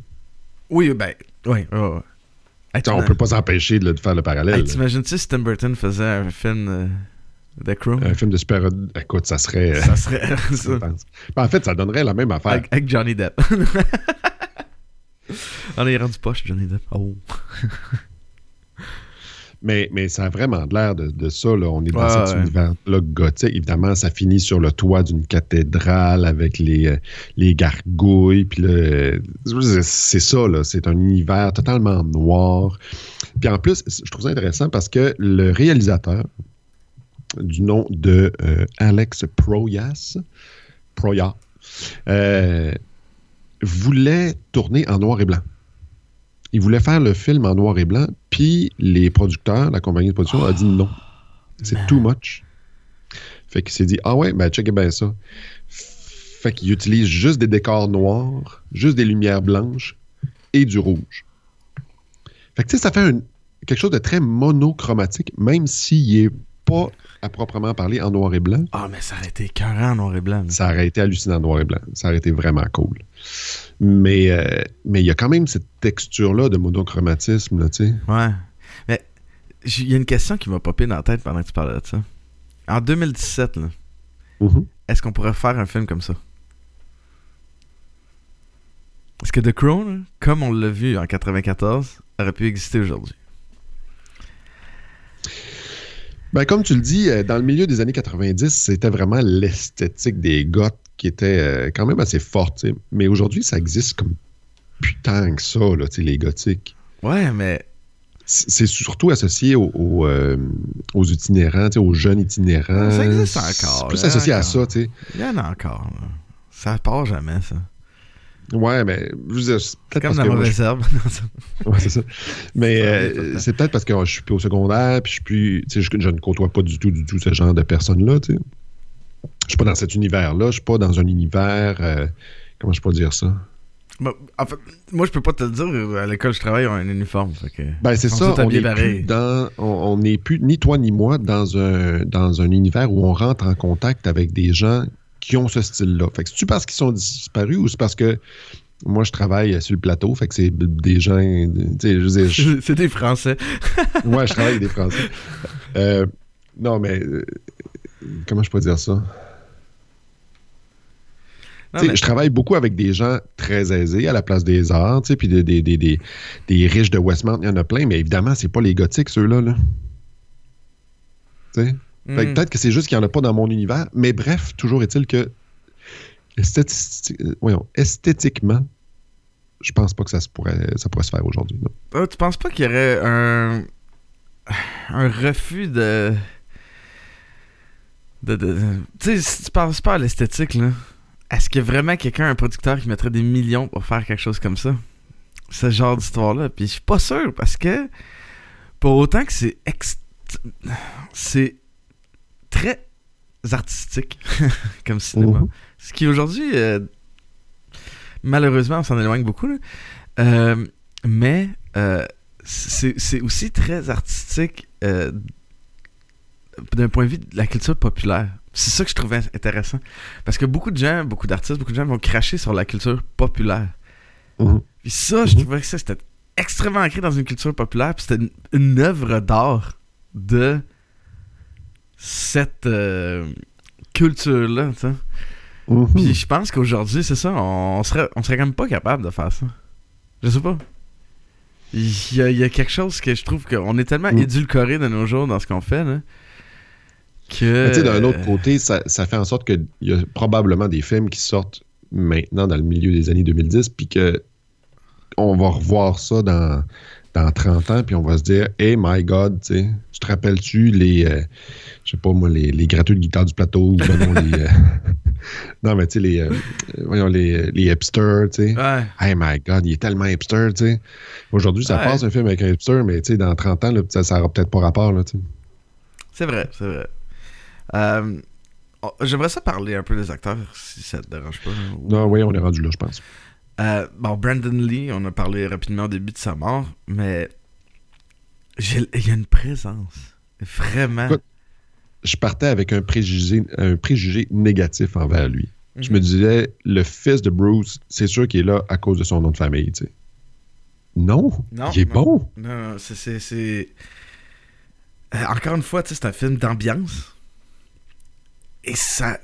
Oui, ben. Oui, oui. Hey, Tu sais, on peut pas s'empêcher de, de faire le parallèle. hey. T'imagines-tu si Tim Burton faisait un film euh, de Crow un film de super Écoute, ça serait. Ça serait. ça. Ben, en fait, ça donnerait la même affaire. Avec, avec Johnny Depp. On est rendu poche, Johnny Depp. Oh. Mais, mais ça a vraiment de l'air de, de ça. Là. On est dans cet ouais. univers-là gothique. Évidemment, ça finit sur le toit d'une cathédrale avec les, euh, les gargouilles. Puis euh, c'est ça, là. c'est un univers totalement noir. Puis en plus, je trouve ça intéressant parce que le réalisateur, du nom de euh, Alex Proyas, Proyas, euh, voulait tourner en noir et blanc. Il voulait faire le film en noir et blanc, puis les producteurs, la compagnie de production, a dit non. C'est too much. Fait qu'il s'est dit, ah ouais, ben checkez bien ça. Fait qu'il utilise juste des décors noirs, juste des lumières blanches et du rouge. Fait que tu sais, ça fait un- quelque chose de très monochromatique, même s'il n'est pas à proprement parler en noir et blanc. Ah, mais ça aurait été écœurant en noir et blanc. là. Ça aurait été hallucinant en noir et blanc. Ça aurait été vraiment cool. Mais euh, mais il y a quand même cette texture-là de monochromatisme, là, tu sais. Ouais. Mais il y a une question qui m'a popé dans la tête pendant que tu parlais de ça. En 2017, là, Mhm. est-ce qu'on pourrait faire un film comme ça? Est-ce que The Crown, comme on l'a vu en 94, aurait pu exister aujourd'hui? Ben, comme tu le dis, euh, dans le milieu des années 90, c'était vraiment l'esthétique des goths qui était euh, quand même assez forte. Mais aujourd'hui, ça existe comme plus tant que ça, là, les gothiques. Ouais, mais. C'est surtout associé aux, euh, aux itinérants, aux jeunes itinérants. Ça existe encore. C'est plus associé à ça, tu sais. Il y en a encore. Là. Ça part jamais, ça. Ouais, mais c'est Comme la mauvaise herbe. je- Ouais, c'est ça. Mais euh, c'est peut-être parce que je suis plus au secondaire, puis je suis plus, je, je ne côtoie pas du tout, du tout ce genre de personnes-là, tu sais. Je suis pas dans cet univers-là, je suis pas dans un univers, euh, comment je peux dire ça? Bon, en fait, moi, je peux pas te le dire. À l'école, je travaille, a un uniforme. Que... Ben c'est ça, on n'est plus dans, on on n'est plus ni toi ni moi dans un dans un univers où on rentre en contact avec des gens qui ont ce style-là. Fait que c'est-tu parce qu'ils sont disparus ou c'est parce que moi je travaille sur le plateau, fait que c'est des gens, je je- C'est des Français. ouais, je travaille avec des Français. Euh, non, mais euh, comment je peux dire ça? Mais- Je travaille beaucoup avec des gens très aisés à la place des arts, puis des, des, des, des, des riches de Westmount, il y en a plein, mais évidemment, c'est pas les gothiques, ceux-là. Là. Tu sais? Fait que Mm. Peut-être que c'est juste qu'il n'y en a pas dans mon univers, mais bref, toujours est-il que esthéti- euh, voyons, esthétiquement, je pense pas que ça, se pourrait, ça pourrait se faire aujourd'hui. Ah, tu penses pas qu'il y aurait un. un refus de. de. de- Tu sais, si tu penses pas à l'esthétique, là, est-ce qu'il y a vraiment quelqu'un, un producteur, qui mettrait des millions pour faire quelque chose comme ça? Ce genre d'histoire-là. Puis je suis pas sûr, parce que. Pour autant que c'est. ex- C'est. très artistique comme cinéma. Mhm. Ce qui aujourd'hui, euh, malheureusement, on s'en éloigne beaucoup. là. Euh, mais euh, c'est aussi très artistique d'un point de vue de la culture populaire. C'est ça que je trouvais intéressant. Parce que beaucoup de gens, beaucoup d'artistes, beaucoup de gens vont cracher sur la culture populaire. Mhm. Puis ça, je Mhm. trouvais que ça, c'était extrêmement ancré dans une culture populaire. Puis c'était une, une œuvre d'art de cette euh, culture-là, tu sais. Mhm. Puis je pense qu'aujourd'hui, c'est ça, on serait, on serait quand même pas capable de faire ça. Je sais pas. Il y a, il y a quelque chose que je trouve qu'on est tellement édulcoré de nos jours dans ce qu'on fait, là, que... D'un autre côté, ça, ça fait en sorte qu'il y a probablement des films qui sortent maintenant dans le milieu des années 2010, puis que on va revoir ça dans, dans 30 ans, puis on va se dire, hey my God, tu sais, tu te rappelles-tu les, euh, je sais pas moi, les, les gratteux de guitare du plateau, ou ben non, les, euh, non, mais tu sais, les, euh, voyons, les, les hipsters, tu sais. Ouais. Hey my God, il est tellement hipster, tu sais. Aujourd'hui, ça Ouais. passe un film avec un hipster, mais tu sais, dans 30 ans, là, ça, ça aura peut-être pas rapport, là, tu sais. C'est vrai, c'est vrai. Euh, oh, J'aimerais ça parler un peu des acteurs, si ça te dérange pas. Non, oui, on est rendu là, je pense. Euh, bon, Brandon Lee, on a parlé rapidement au début de sa mort, mais il y a une présence. Vraiment. Écoute, je partais avec un préjugé, un préjugé négatif envers lui. Je Mhm. me disais, le fils de Bruce, c'est sûr qu'il est là à cause de son nom de famille, tu sais. Non, Non, il est non. bon. Non, non, c'est- Euh, encore une fois, tu sais, c'est un film d'ambiance. Et ça.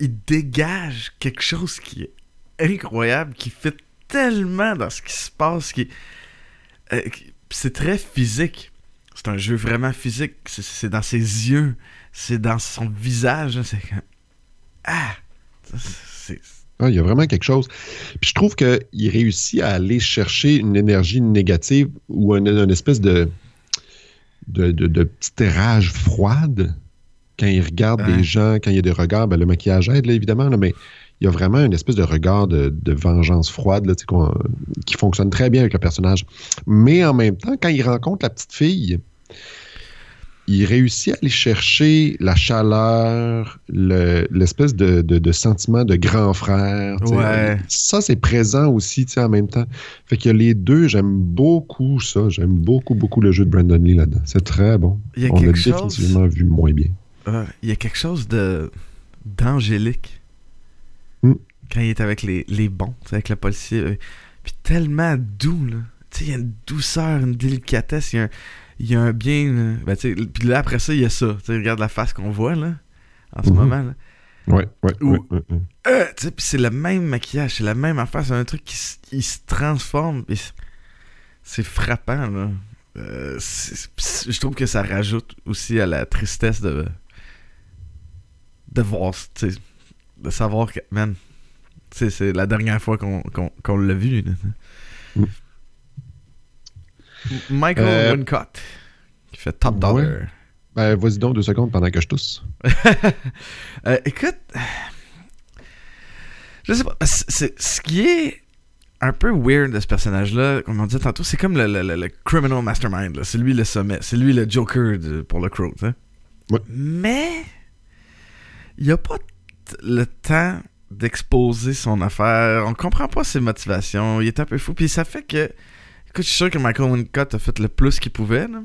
Il dégage quelque chose qui est incroyable, qui fait tellement dans ce qui se passe. Euh, c'est très physique. C'est un jeu vraiment physique. C'est- dans ses yeux, c'est dans son visage. C'est. Ah, il y a vraiment quelque chose. Puis je trouve qu'il réussit à aller chercher une énergie négative ou une, une espèce de, de, de, de petite rage froide quand il regarde Ouais. des gens, quand il y a des regards. Ben, le maquillage aide, là, évidemment, là, mais il y a vraiment une espèce de regard de, de vengeance froide là, qui fonctionne très bien avec le personnage. Mais en même temps, quand il rencontre la petite fille, il réussit à aller chercher la chaleur, le- l'espèce de, de- de sentiment de grand frère. Ouais. Ça, c'est présent aussi en même temps. Fait que les deux, j'aime beaucoup ça. J'aime beaucoup, beaucoup le jeu de Brandon Lee là-dedans. C'est très bon. Il y a On l'a définitivement vu moins bien. Il y a quelque chose de d'angélique Mm. quand il est avec les, les bons, avec le policier. euh, Puis tellement doux, là. Tu sais, il y a une douceur, une délicatesse, il y a un, y a un bien. là. Ben, tu sais, puis là, après ça, il y a ça. Tu regarde la face qu'on voit, là, en ce Mhm. moment, là. Ouais, ouais, Ou- ouais, ouais, ouais. Euh, tu sais, puis c'est le même maquillage, c'est la même affaire, c'est un truc qui, se transforme. c'est- frappant, là. Euh, je trouve que ça rajoute aussi à la tristesse de de voir, tu sais, de savoir que, man, c'est la dernière fois qu'on l'a vu. Mm. Michael Euh, Wincott, qui fait Top Dollar. Ouais. Ben, vas-y donc deux secondes pendant que je tousse. Euh, écoute, je sais pas, c'est, ce qui est un peu weird de ce personnage-là, comme on dit tantôt, c'est comme le, le- le- le criminal mastermind, c'est lui le sommet, c'est lui le Joker de- pour le Crow, tu sais. Ouais. Mais, il a pas le temps d'exposer son affaire, on comprend pas ses motivations, il est un peu fou, puis ça fait que, écoute, je suis sûr que Michael Wincott a fait le plus qu'il pouvait, là.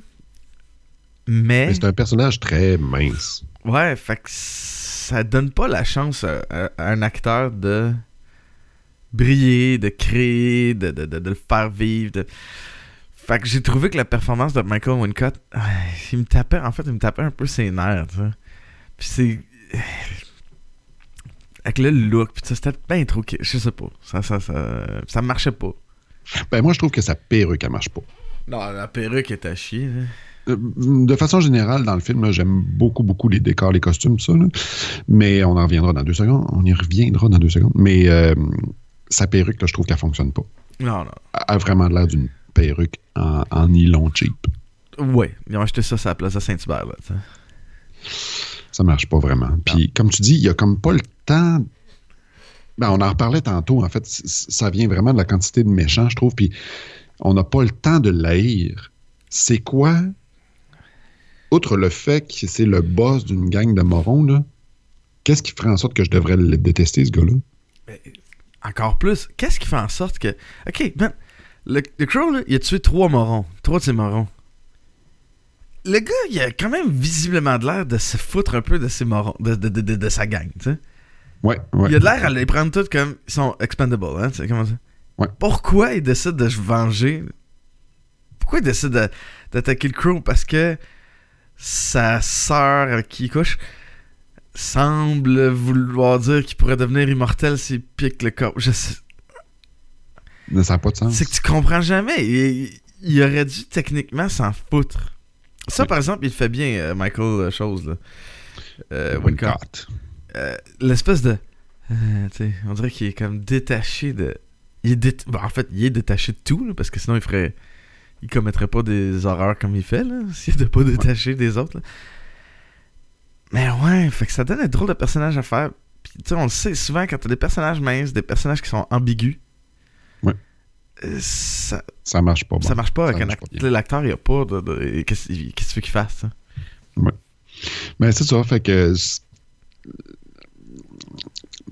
Mais... Mais c'est un personnage très mince. Ouais, fait que ça donne pas la chance à, à- à un acteur de briller, de créer, de, de, de- de le faire vivre. de- Fait que j'ai trouvé que la performance de Michael Wincott, il me tapait, en fait, il me tapait un peu ses nerfs, tu sais. Puis c'est... Avec le look, c'était bien trop... Je sais pas, ça, ça, ça, ça marchait pas. Ben, moi, je trouve que sa perruque, elle marche pas. Non, la perruque est à chier, là. Euh, De façon générale, dans le film, j'aime beaucoup, beaucoup les décors, les costumes, ça. là. Mais on en reviendra dans deux secondes. On y reviendra dans deux secondes. Mais euh, sa perruque, là, je trouve qu'elle fonctionne pas. Non, non. Elle a vraiment l'air d'une perruque en, en nylon cheap. Ouais, ils ont acheté ça sur la place de Saint-Hubert, là. Ça marche pas vraiment. Puis, comme tu dis, il y a comme pas le temps. Ben, on en reparlait tantôt, en fait. Ça vient vraiment de la quantité de méchants, je trouve. Puis, on n'a pas le temps de l'haïr. C'est quoi, outre le fait que c'est le boss d'une gang de morons, là, qu'est-ce qui ferait en sorte que je devrais le détester, ce gars-là? encore plus, qu'est-ce qui fait en sorte que. Ok, le, le Crow, là, il a tué trois morons. Trois de ces morons. Le gars, il a quand même visiblement de l'air de se foutre un peu de ses morons, de, de, de, de- sa gang, tu sais. Ouais, ouais. Il a de l'air à les prendre toutes comme. Ils sont expendable, hein, tu sais, comment ça? Ouais. Pourquoi il décide de se venger? Pourquoi il décide de- d'attaquer le Crow? Parce que sa sœur avec qui il couche semble vouloir dire qu'il pourrait devenir immortel s'il pique le corps. Je sais. Ça n'a pas de sens. C'est que tu comprends jamais. Il, il aurait dû techniquement s'en foutre. Ça, par exemple, il fait bien, euh, Michael Chose, là. Euh, Wincott. Euh, L'espèce de. euh, on dirait qu'il est comme détaché de. Il est dé- bon, en fait, il est détaché de tout, là, parce que sinon, il ferait. Il commettrait pas des horreurs comme il fait, là, s'il était pas détaché des autres. là. Mais ouais, fait que ça donne un drôle de personnage à faire. Puis, tu sais, on le sait souvent quand t'as des personnages minces, des personnages qui sont ambigus. Ouais. ça, Ça marche pas. ça marche pas avec un marche bien. L'acteur, il a pas de. de- Qu'est-ce que tu veux qu'il fasse, ça? Mais c'est ça, fait que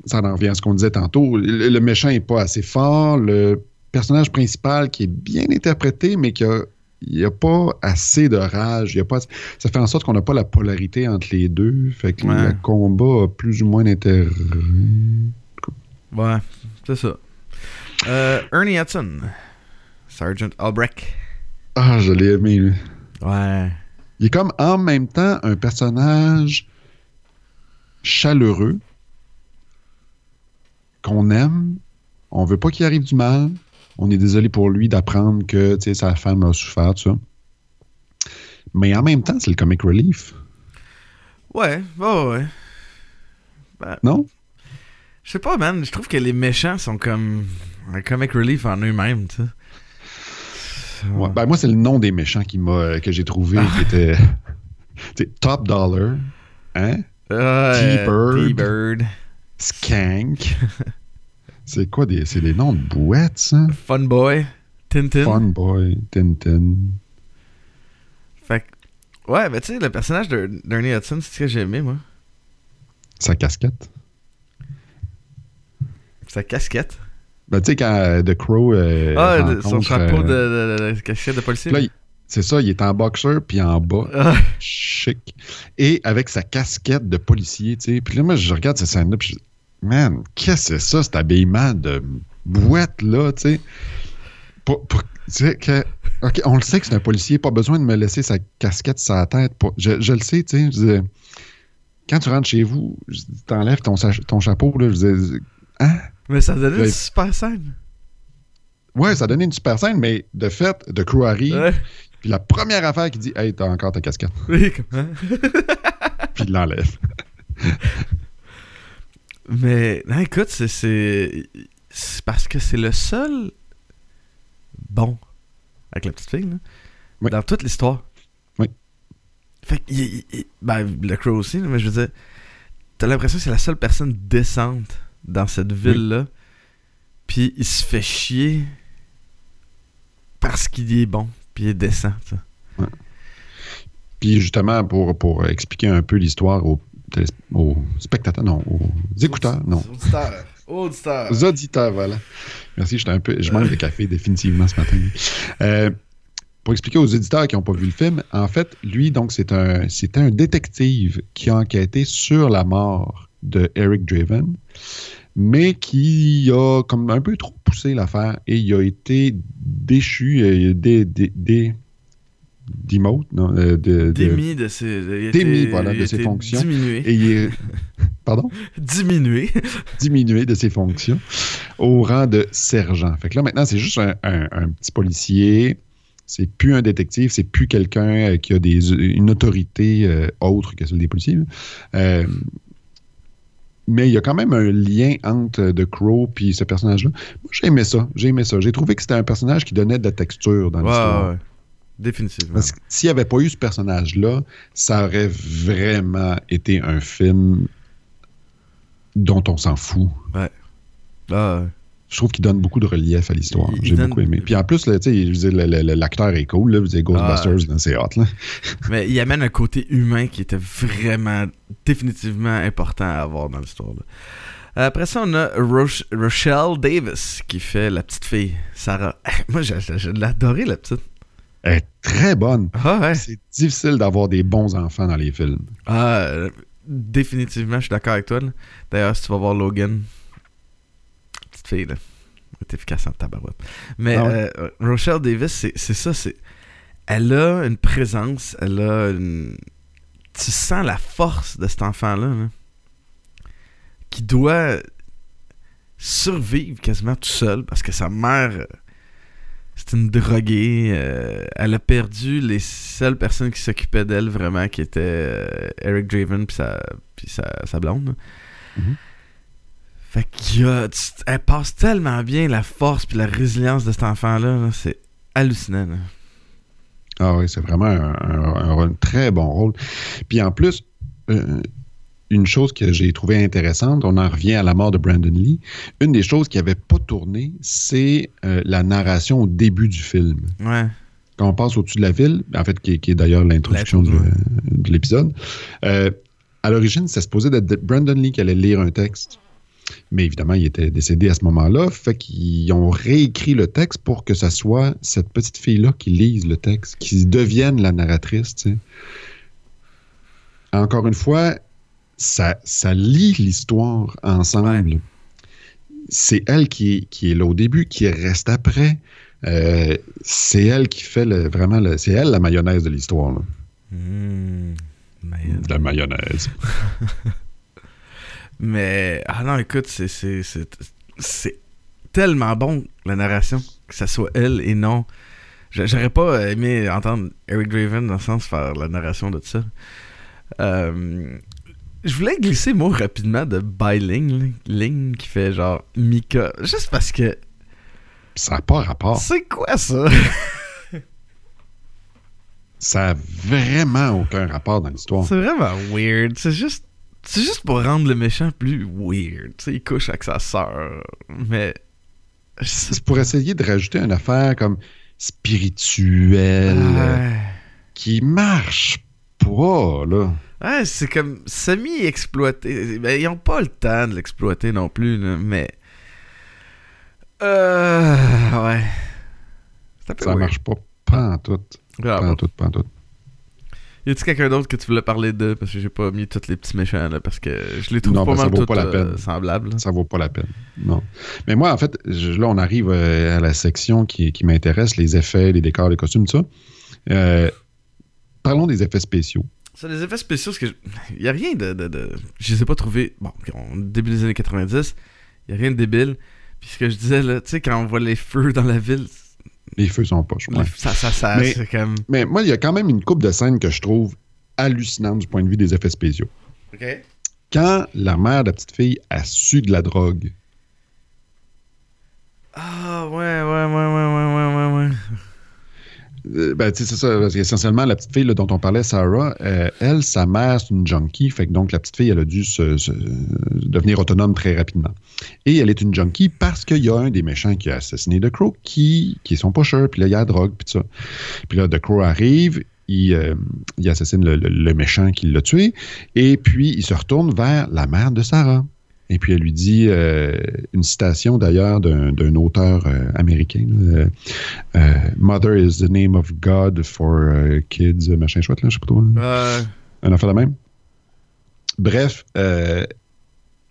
ça en revient à ce qu'on disait tantôt. Le, le méchant est pas assez fort. Le personnage principal qui est bien interprété, mais qui a il n'y a pas assez de rage. Il y a pas, ça fait en sorte qu'on n'a pas la polarité entre les deux. Fait que Ouais. le combat a plus ou moins d'intérêt. Ouais, c'est ça. Euh, Ernie Hudson. Sergeant Albrecht. Ah, je l'ai aimé. lui. Ouais. Il est comme en même temps un personnage chaleureux qu'on aime. On veut pas qu'il arrive du mal. On est désolé pour lui d'apprendre que tu sa femme a souffert, tout ça. Mais en même temps, c'est le comic relief, Ouais, ouais, ouais. non? Je sais pas, man. Je trouve que les méchants sont comme un comic relief en eux-mêmes, tu sais. Ouais, ben, moi, c'est le nom des méchants qui m'a, que j'ai trouvé qui était Top Dollar, hein? Ouais, T-Bird. T-Bird. Skank. c'est quoi des. C'est des noms de boîtes, ça? Fun Boy. Tintin. Fun Boy, Tintin. Fait que- Ouais, ben tu sais, le personnage de- d'Ernie Hudson, c'est ce que j'ai aimé, moi. Sa casquette. Sa casquette. Ben, tu sais, quand euh, The Crow. euh, ah, son chapeau euh, de, de, de- de casquette de policier. Là, c'est ça, il est en boxeur, puis en bas. Ah, Chic. Et avec sa casquette de policier, tu sais. Puis là, moi, je regarde cette scène-là, puis je dis, man, qu'est-ce que c'est ça, cet habillement de boîte-là, tu sais? Pour- pour- tu sais, que. OK, on le sait que c'est un policier, pas besoin de me laisser sa casquette sur la tête. pour- je, je le sais, tu sais. Je quand tu rentres chez vous, dis, t'enlèves ton, ton chapeau, là, je disais, hein? Mais ça donnait une super scène. Ouais, ça donnait une super scène, mais de fait, The Crew arrive, Ouais. puis la première affaire qu'il dit, hey, t'as encore ta casquette, Oui, comme- hein? puis il l'enlève. Mais, non, écoute, c'est- parce que c'est le seul bon avec la petite fille, là. Oui. Dans toute l'histoire. Oui. Fait que, il- il- il- ben, le Crow aussi, mais je veux dire, t'as l'impression que c'est la seule personne décente dans cette ville-là. Puis il se fait chier parce qu'il est bon, puis il est décent. Puis justement, pour, pour expliquer un peu l'histoire aux, aux spectateurs, non, aux écouteurs, non, Auditeur. Auditeur. aux auditeurs, voilà. Merci, j'étais un peu, je manque de café définitivement ce matin. Euh, pour expliquer aux auditeurs qui n'ont pas vu le film, en fait, lui, donc, c'est un, c'est un détective qui a enquêté sur la mort de Eric Draven, mais qui a comme un peu trop poussé l'affaire et il a été déchu, euh, dé, dé, dé- demote, non, euh, de, de- Démis de ses, Démis, été- voilà, il de ses fonctions. Diminué. et il est, pardon? Diminué. diminué de ses fonctions au rang de sergent. Fait que là, maintenant, c'est juste un, un- un petit policier. C'est plus un détective, c'est plus quelqu'un euh, qui a des, une autorité euh, autre que celle des policiers. Euh, mais il y a quand même un lien entre The Crow puis ce personnage-là. Moi, j'ai aimé ça. J'ai aimé ça. J'ai trouvé que c'était un personnage qui donnait de la texture dans Ouais, l'histoire. ouais. Définitivement. Parce que s'il n'y avait pas eu ce personnage-là, ça aurait vraiment été un film dont on s'en fout. Ah, ouais. Je trouve qu'il donne beaucoup de relief à l'histoire. J'ai donne- beaucoup aimé. Puis en plus, l'acteur est cool. Là, vous dire Ghostbusters, là, c'est hot. Là. Mais il amène un côté humain qui était vraiment, définitivement important à avoir dans l'histoire. Après ça, on a Roch- Rochelle Davis qui fait la petite fille, Sarah. Moi, je, je- adoré, la petite. Elle est très bonne. Ah ouais. C'est difficile d'avoir des bons enfants dans les films. Ah, euh, définitivement, je suis d'accord avec toi. D'ailleurs, si tu vas voir Logan, fille, là, elle est efficace en tabarouette. Mais Ah ouais? euh, Rochelle Davis, c'est ça, c'est... Elle a une présence, elle a une... Tu sens la force de cet enfant-là, là, qui doit survivre quasiment tout seul, parce que sa mère... euh, C'est une droguée. euh, elle a perdu les seules personnes qui s'occupaient d'elle vraiment, qui étaient euh, Eric Draven puis sa, sa, sa blonde. Fait qu'il y a- tu- elle passe tellement bien la force puis la résilience de cet enfant-là. là, c'est hallucinant. là. Ah oui, c'est vraiment un, un- un rôle- très bon rôle. Puis en plus, euh, une chose que j'ai trouvée intéressante, on en revient à la mort de Brandon Lee. Une des choses qui n'avait pas tourné, c'est euh, la narration au début du film. Ouais. quand on passe au-dessus de la ville, en fait, qui, qui est d'ailleurs l'introduction de, L'intro, de l'épisode, euh, à l'origine, c'est supposé être Brandon Lee qui allait lire un texte. Mais évidemment, il était décédé à ce moment-là. Fait qu'ils ont réécrit le texte pour que ça soit cette petite fille-là qui lise le texte, qui devienne la narratrice. Encore une fois, ça, ça lie l'histoire ensemble. C'est elle qui est, qui est là au début, qui reste après. Euh, c'est elle qui fait le, vraiment c'est elle la mayonnaise de l'histoire. Mmh. La mayonnaise. mais- ah non, écoute, c'est tellement bon la narration que ça soit elle et non. J'a- J'aurais pas aimé entendre Eric Draven dans le sens faire la narration de tout ça. Euh, je voulais glisser mot rapidement de Byling, Ling qui fait genre Mika, juste parce que Ça n'a pas rapport. c'est quoi ça? Ça n'a vraiment aucun rapport dans l'histoire. C'est vraiment weird. C'est juste, c'est juste pour rendre le méchant plus weird. Tu sais, il couche avec sa sœur, mais C'est pour essayer de rajouter une affaire comme spirituelle Ouais. qui marche pas, là. Ouais, c'est comme semi-exploité. Ben, ils ont pas le temps de l'exploiter non plus, là, mais. Euh. Ouais. Ça weird. marche pas. Pas en tout. Ah, Pas en tout, pas en tout. Y a-tu quelqu'un d'autre que tu voulais parler de? Parce que j'ai pas mis tous les petits méchants, là, parce que je les trouve Non, pas ça mal vaut tous pas la euh, peine. semblables. Ça vaut pas la peine. Non. Mais moi, en fait, je- là, on arrive euh, à la section qui, qui m'intéresse, les effets, les décors, les costumes, tout ça. Euh, parlons des effets spéciaux. Sur les effets spéciaux, parce que il y a rien de, de, de- je les ai pas trouvés. Bon, on début des années 90, il y a rien de débile. Puis ce que je disais là, tu sais quand on voit les feux dans la ville, Les feux sont poches. ouais. ça ça ça Mais- comme Mais moi, il y a quand même une coupe de scènes que je trouve hallucinante du point de vue des effets spéciaux. OK. Quand la mère de la petite fille a su de la drogue, Ah ouais ouais ouais ouais ouais ouais ouais ouais. Euh, ben, c'est ça. Parce qu'essentiellement, la petite fille dont on parlait, Sarah, euh, elle, sa mère, c'est une junkie. Fait que donc, la petite fille, elle a dû devenir autonome très rapidement. Et elle est une junkie parce qu'il y a un des méchants qui a assassiné The Crow qui, qui est son pusher. Puis là, il y a la drogue, puis ça. Puis là, The Crow arrive. Il, euh, assassine le méchant qui l'a tué. Et puis, il se retourne vers la mère de Sarah. Et puis, elle lui dit euh, une citation d'ailleurs d'un d'un auteur euh, américain. euh, Mother is the name of God for kids, machin chouette, là, je sais pas trop. Un affaire de même. Bref,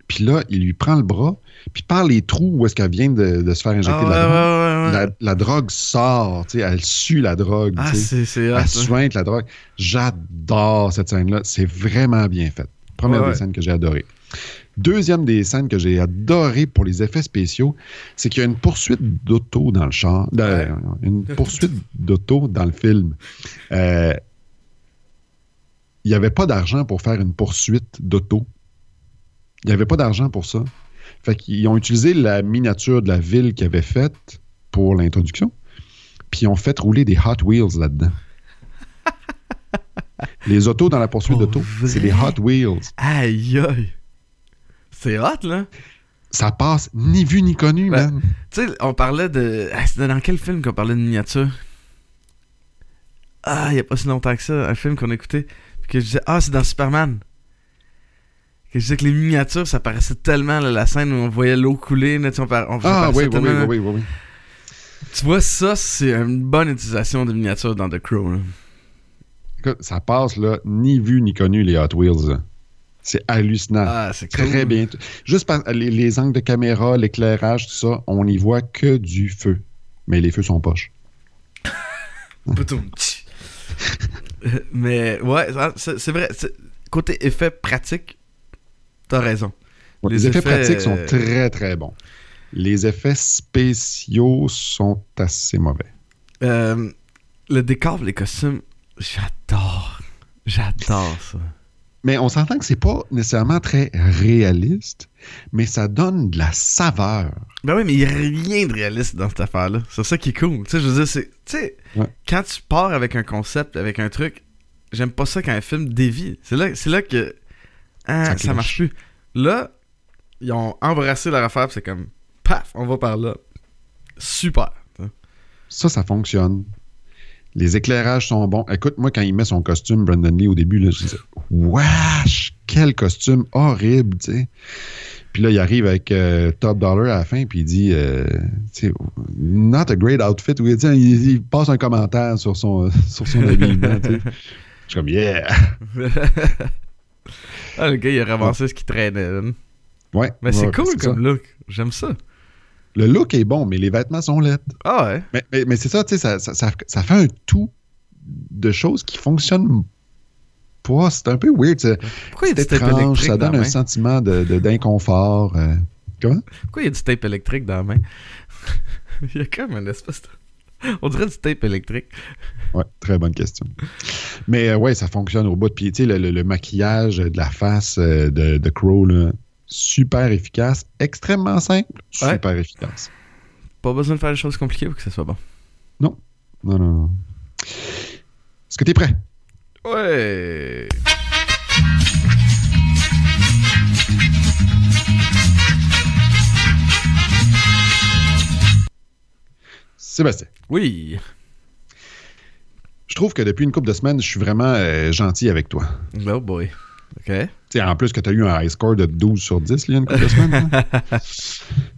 puis là, il lui prend le bras, puis par les trous où est-ce qu'elle vient de, de se faire injecter ah, de la ouais, drogue, ouais, ouais, ouais. la, la drogue sort, tu sais, elle sue la drogue, Ah, tu sais. elle ça. suinte la drogue. J'adore cette scène-là. C'est vraiment bien fait. Première des scènes que j'ai adorées. Deuxième des scènes que j'ai adoré pour les effets spéciaux, c'est qu'il y a une poursuite d'auto dans le char. Ouais. Une poursuite d'auto dans le film. Euh, il n'y avait pas d'argent pour faire une poursuite d'auto. Il n'y avait pas d'argent pour ça. Fait qu'ils ont utilisé la miniature de la ville qu'ils avaient faite pour l'introduction, puis ils ont fait rouler des Hot Wheels là-dedans. Les autos dans la poursuite Pour d'auto, c'est des Hot Wheels. Aïe, aïe. C'est hot, là. Ça passe ni vu ni connu, Ouais. man. Tu sais, on parlait de. Ah, C'était dans quel film qu'on parlait de miniature Ah, il y a pas si longtemps que ça, un film qu'on écoutait. Puis que je disais, ah, c'est dans Superman. Que je disais que les miniatures, ça paraissait tellement, là, la scène où on voyait l'eau couler. Là, on par- on- ça Ah oui, oui, oui, oui, oui. Tu vois, ça, c'est une bonne utilisation de miniatures dans The Crow. là. Écoute, ça passe là, ni vu ni connu, les Hot Wheels. C'est hallucinant. Ah, c'est cool. Très bien. Juste par les, les angles de caméra, l'éclairage, tout ça, on n'y voit que du feu. Mais les feux sont poches. Mais ouais, ça, c'est vrai. Côté effet pratique, t'as raison. Ouais, Les les, effets, effets, pratiques sont euh, très, très bons. Les effets spéciaux sont assez mauvais. Euh, le décor, les costumes, j'adore. J'adore ça. Mais on s'entend que c'est pas nécessairement très réaliste, mais ça donne de la saveur. Ben oui, mais il n'y a rien de réaliste dans cette affaire-là. C'est ça qui est cool. Tu sais, je veux dire, c'est. Tu sais, Ouais. quand tu pars avec un concept, avec un truc, j'aime pas ça quand un film dévie. C'est là, c'est là que. hein, Ça ça, marche plus. Là, ils ont embrassé leur affaire, c'est comme. Paf, on va par là. Super. Ça, ça fonctionne. Les éclairages sont bons. Écoute, moi, quand il met son costume, Brandon Lee, au début, là, je disais, wesh, quel costume horrible, tu sais. Puis là, il arrive avec euh, Top Dollar à la fin, puis il dit, euh, tu sais, not a great outfit. Sais, il, il passe un commentaire sur son, sur son habillement, tu sais. Je suis comme, yeah. ah, le gars, il a ramassé ce qui traînait. là. Ouais. Mais c'est ouais, cool comme ça. look. J'aime ça. Le look est bon, mais les vêtements sont laids. Ah ouais. Mais, mais, mais c'est ça, tu sais, ça, ça, ça, ça fait un tout de choses qui fonctionnent pas. C'est un peu weird. C'est Pourquoi il y a du c'est tape étrange, électrique ça donne un main? sentiment de- de- d'inconfort. euh. Comment? Pourquoi il y a du tape électrique dans la main? il y a comme une espèce de... On dirait du tape électrique. Ouais, très bonne question. Mais euh, ouais, ça fonctionne au bout. Puis, tu sais, le, le- le maquillage de la face euh, de, de Crow, là, super efficace, extrêmement simple, Ouais. super efficace. Pas besoin de faire des choses compliquées pour que ce soit bon. Non, non, non. Est-ce que tu es prêt? Ouais. Sébastien, Oui. je trouve que depuis une couple de semaines, je suis vraiment euh, gentil avec toi. Oh boy. OK. En plus que tu as eu un high score de 12 sur 10 il y a une couple de semaines. hein.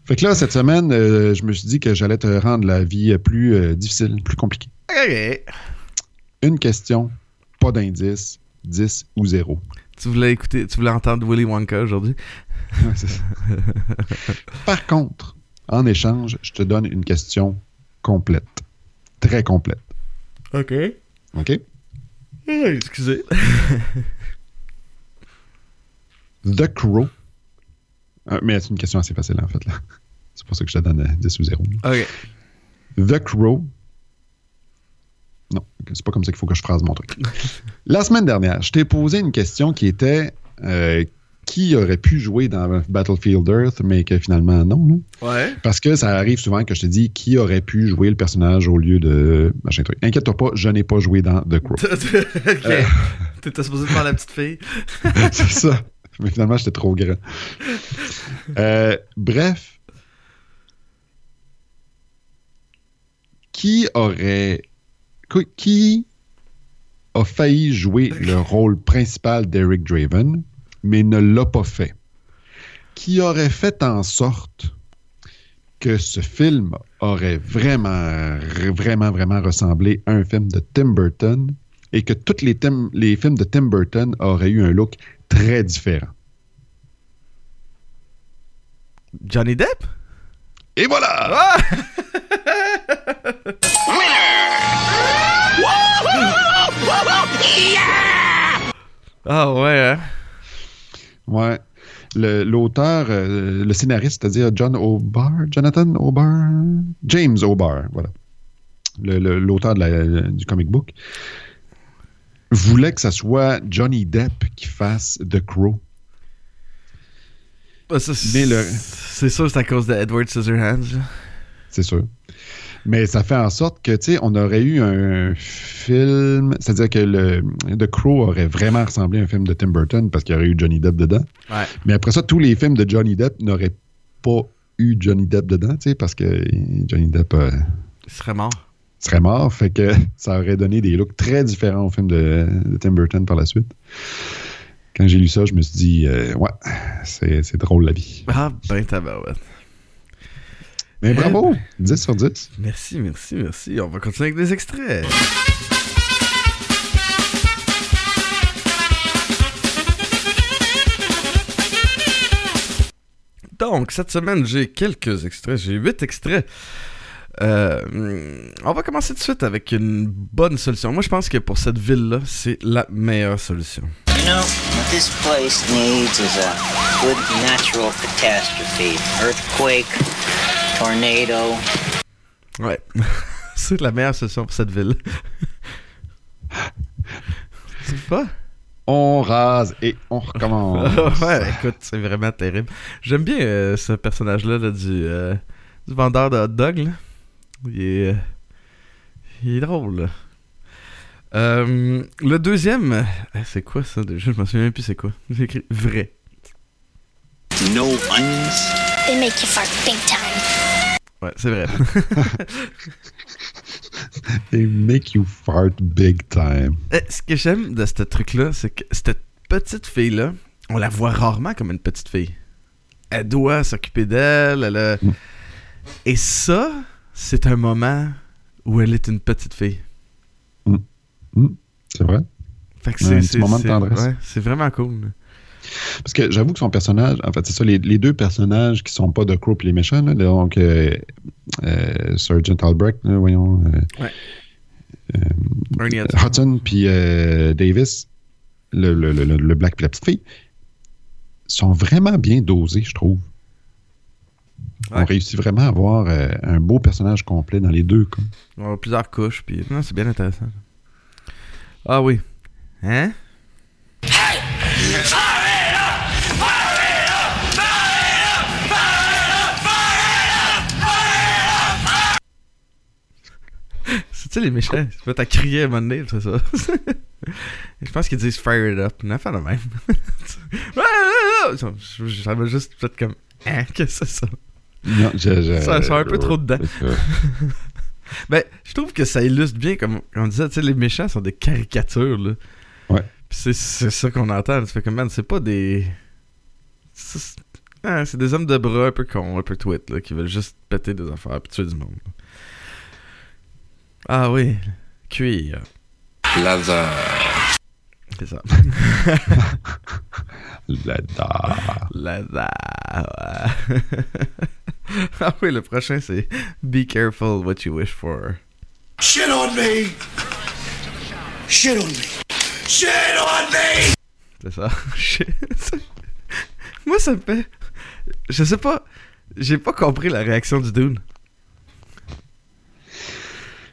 fait que là, cette semaine, euh, je me suis dit que j'allais te rendre la vie plus euh, difficile, plus compliquée. OK. Une question, pas d'indice, 10 ou 0. Tu voulais écouter, tu voulais entendre Willy Wonka aujourd'hui? Ouais, c'est ça. Par contre, en échange, je te donne une question complète. Très complète. OK. OK? excusez. The Crow. Euh, mais c'est une question assez facile, en fait. là. C'est pour ça que je te donne euh, 10 ou 0. OK. The Crow. Non, c'est pas comme ça qu'il faut que je phrase mon truc. La semaine dernière, je t'ai posé une question qui était euh, qui aurait pu jouer dans Battlefield Earth, mais que finalement non. là. Ouais. Parce que ça arrive souvent que je te dis qui aurait pu jouer le personnage au lieu de machin truc. Inquiète-toi pas, je n'ai pas joué dans The Crow. ok. Euh. T'étais supposé faire la petite fille. C'est ça. Mais finalement, j'étais trop grand. Euh, bref. Qui aurait. qui- a failli jouer le rôle principal d'Eric Draven, mais ne l'a pas fait? Qui aurait fait en sorte que ce film aurait vraiment, vraiment, vraiment ressemblé à un film de Tim Burton et que tous les films de Tim Burton auraient eu un look très différent. Johnny Depp? Et voilà! Ah! Ah ouais, hein? Ouais. Le- L'auteur, euh, le scénariste, c'est-à-dire John O'Barr, Jonathan O'Barr, James O'Barr, voilà. Le- le- L'auteur la- du comic book, voulait que ce soit Johnny Depp qui fasse The Crow. Bah, ça, c'est Mais le- c'est sûr, c'est à cause de Edward Scissorhands. c'est sûr. Mais ça fait en sorte que, tu sais, on aurait eu un film, c'est-à-dire que le, The Crow aurait vraiment ressemblé à un film de Tim Burton parce qu'il y aurait eu Johnny Depp dedans. Ouais. Mais après ça, tous les films de Johnny Depp n'auraient pas eu Johnny Depp dedans, tu sais, parce que Johnny Depp euh, Il serait mort. Serait mort, fait que ça aurait donné des looks très différents au film de, de Tim Burton par la suite. Quand j'ai lu ça, je me suis dit, euh, ouais, c'est drôle la vie. Ah, ben tabarouette. Mais bravo, 10 sur 10. Merci, merci, merci. On va continuer avec des extraits. Donc, cette semaine, j'ai quelques extraits. J'ai huit extraits. Euh, on va commencer tout de suite avec une bonne solution. Moi, je pense que pour cette ville-là, c'est la meilleure solution. You know, what this place needs is a good natural catastrophe. Earthquake, tornado. Ouais. c'est la meilleure solution pour cette ville. c'est pas? On rase et on recommence. ouais, écoute, c'est vraiment terrible. J'aime bien euh, ce personnage-là là, du, euh, du vendeur de hot dog. là. Il est, euh, il est drôle. Euh, le deuxième, euh, c'est quoi ça déjà? Je me souviens même plus c'est quoi. J'ai écrit vrai. No onions. They make you fart big time. Ouais, c'est vrai. They make you fart big time. Eh, ce que j'aime de ce truc-là, c'est que cette petite fille-là, on la voit rarement comme une petite fille. Elle doit s'occuper d'elle, elle a- Mm. Et ça, c'est un moment où elle est une petite fille. C'est vrai? Fait que Ouais, c'est, un petit c'est- moment de c'est- tendresse. ouais, c'est vraiment cool. Parce que j'avoue que son personnage, en fait, c'est ça, les, les deux personnages qui sont pas de Crow et les méchants, là, donc euh, euh, Sergeant Albrecht, là, voyons, euh, Ouais. euh, Hudson. Puis euh, Davis, le, le, le, le black et la petite fille, sont vraiment bien dosés, je trouve. Ouais. On réussit vraiment à avoir euh, un beau personnage complet dans les deux. Quoi. On a plusieurs couches, puis non, c'est bien intéressant. Ah oui. Hein? C'est tu sais les méchants, tu peux t'as crié à un moment donné, c'est ça? Je pense qu'ils disent fire it up, une affaire de même. M'a juste fait comme Hein, qu'est-ce que c'est ça? Non, je- je- Ça- ça a un peu trop dedans. Ben, je trouve que ça illustre bien, comme on disait, tu sais, les méchants sont des caricatures, là. Ouais. Puis c'est, c'est ça qu'on entend. Tu fais comme, man, c'est pas des. C'est, ah, c'est des hommes de bras un peu cons, un peu tweet, là, qui veulent juste péter des affaires puis tuer du monde. Ah oui, cuir. Leather. C'est ça. Leather. La, la, ouais. ah oui, le prochain, c'est Be careful what you wish for. Shit on me! Shit on me! Shit on me! C'est ça. Je- Moi, ça me fait. Je sais pas. J'ai pas compris la réaction du Dune.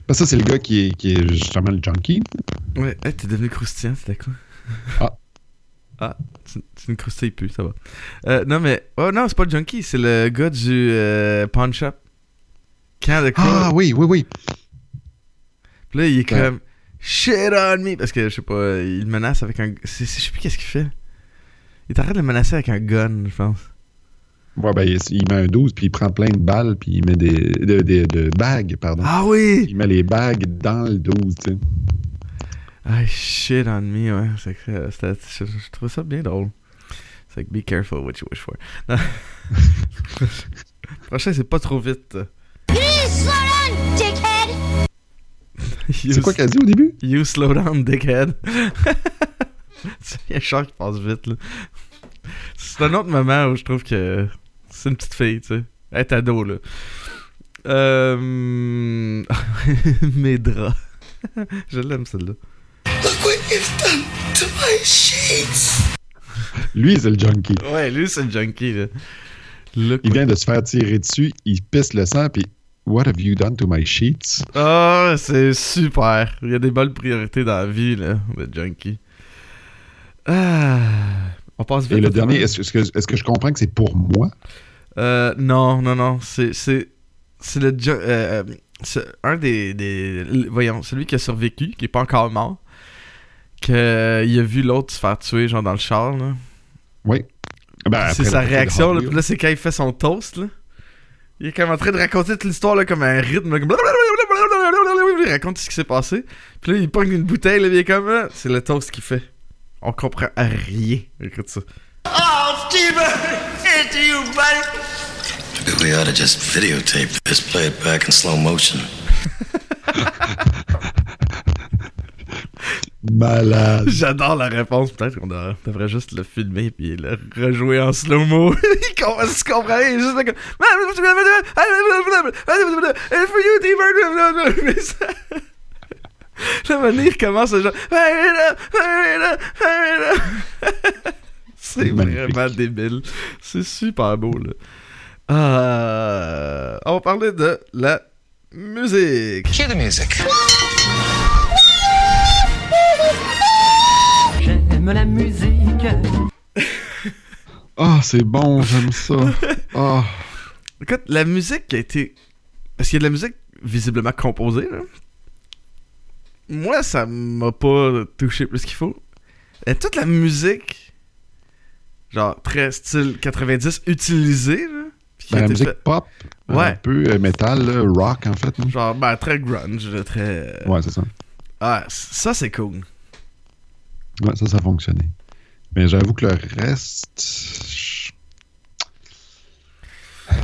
Ben, ça, c'est le gars qui est, qui est justement le junkie. Ouais, hey, t'es devenu croustillant, c'était quoi? Ah. Ah, tu, tu ne croustilles plus, ça va. Euh, non, mais. Oh non, c'est pas le junkie, c'est le gars du euh, pawn shop. Quand le Ah oui, oui, oui. Puis là, il est Ouais. comme. Shit on me! Parce que, je sais pas, il menace avec un. Je sais plus qu'est-ce qu'il fait. Il t'arrête de le menacer avec un gun, je pense. Ouais, ben, il, il met un 12, puis il prend plein de balles, puis il met des. de, de- de bagues, pardon. Ah oui! Il met les bagues dans le 12, tu sais. Ah, shit on me, ouais. C'est que, euh, je, je trouve ça bien drôle. C'est que be careful what you wish for. Prochain, c'est pas trop vite. C'est quoi qu'elle dit au début? You slow down, dickhead. c'est un char qui passe vite, là. C'est un autre moment où je trouve que c'est une petite fille, tu sais. Elle est ado, là. Euh... Mes draps. je l'aime, celle-là. Look what you've done to my sheets. Lui, c'est le junkie. Ouais, lui, c'est le junkie, là. Look Il vient de se faire tirer dessus, il pisse le sang, puis What have you done to my sheets? Ah, c'est super. Il y a des bonnes priorités dans la vie, là, le junkie. Ah, on passe vite. Et le dernier, est-ce que, est-ce que je comprends que c'est pour moi? Euh, non, non, non. C'est, c'est, c'est le euh, euh, c'est un des, des, voyons, celui qui a survécu, qui est pas encore mort, que euh, il a vu l'autre se faire tuer, genre dans le char, là. Oui. Ben, c'est sa réaction, là. là, c'est quand il fait son toast, là. Il est comme en train de raconter toute l'histoire, là, comme un rythme, là, comme Il raconte ce qui s'est passé. Puis là, il pogne une bouteille, là, il est comme, ah, c'est le toast qu'il fait. On comprend rien. Écoute ça. Oh, Steven! Here's to you, buddy. Maybe we ought to just videotape this, play it back in slow motion? Malade. J'adore la réponse. Peut-être qu'on devrait, juste le filmer puis le rejouer en slow-mo. il se comprend rien. Il est juste là comme. Il recommence à genre. C'est vraiment débile. C'est super beau, là. Euh, on va parler de la musique. Cue the music. J'aime la musique. Ah, c'est bon, j'aime ça. Ah, Écoute, la musique qui a été. Parce qu'il y a de la musique visiblement composée, là. Moi, ça m'a pas touché plus qu'il faut. Et toute la musique, genre très style 90, utilisée, là. ben, la musique pop, un Ouais. peu euh, métal, là, rock en fait. Genre, ben, très grunge, très. Ouais, c'est ça. Ah, ça, c'est cool. Ouais, ça, ça a fonctionné. Mais j'avoue que le reste.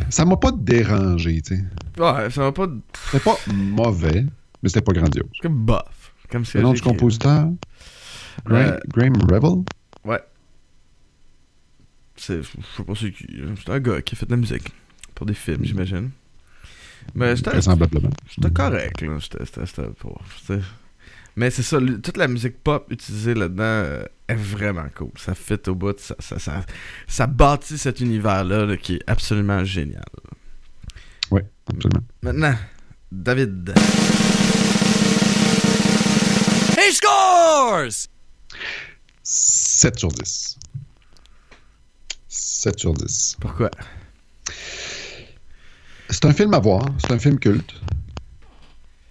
Ça m'a pas dérangé, tu sais. Ouais, ça va pas. C'était pas mauvais, mais c'était pas grandiose. C'est comme bof. Comme si Le nom du compositeur Gra- Euh, Graham Revel. C'est. Je sais pas c'est qui. là. C'est un gars qui a fait de la musique. Pour des films, j'imagine. Mais c'était. C'était correct, là. C'était. Pas. Mais c'est ça, toute la musique pop utilisée là-dedans euh, est vraiment cool. Ça fit au bout, ça, ça, ça, ça bâtit cet univers-là là, qui est absolument génial. Oui, absolument. Maintenant, David. He scores! 7 sur 10. 7 sur 10. Pourquoi? C'est un film à voir. C'est un film culte.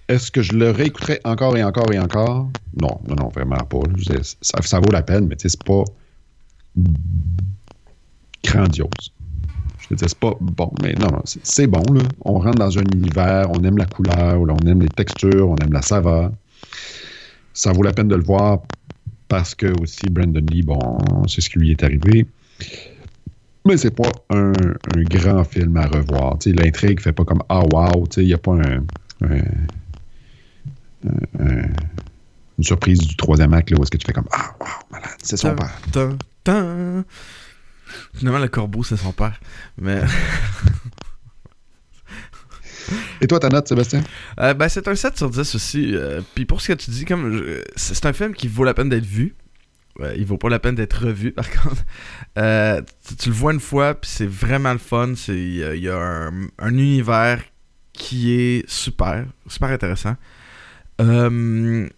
Est-ce que je le réécouterais encore et encore et encore? Non, non, non, vraiment pas. dire, Ça, ça vaut la peine, mais c'est pas grandiose. Je veux dire, c'est pas bon, mais non, non, c'est bon, là. On rentre dans un univers, on aime la couleur, on aime les textures, on aime la saveur. Ça vaut la peine de le voir parce que aussi Brandon Lee, bon, c'est ce qui lui est arrivé. Mais c'est pas un, un grand film à revoir. L'intrigue fait pas comme Ah wow, il n'y a pas un, un- un- un- une surprise du troisième acte là, où est-ce que tu fais comme Ah wow, malade, c'est son père. Finalement, le corbeau, c'est son père. Mais. Et toi, ta note, Sébastien? Euh, ben, c'est un 7 sur 10 aussi. euh, Puis pour ce que tu dis, comme je- c'est un film qui vaut la peine d'être vu. Ouais, il vaut pas la peine d'être revu, par contre. Euh, tu, le vois une fois, puis c'est vraiment le fun. Il y a, un, un univers qui est super, super intéressant. Euh,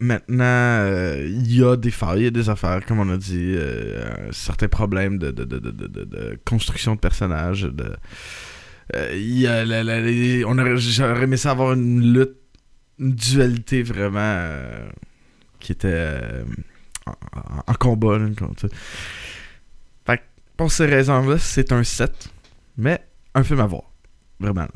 maintenant, euh, il y a des failles, il y a des affaires, comme on a dit, euh, certains problèmes de, de, de, de, construction de personnages. Euh, y a on j'aurais aimé ça avoir une lutte, une dualité vraiment euh, qui était euh, en, combat. là. Fait que pour ces raisons-là, c'est un 7, mais un film à voir. Vraiment.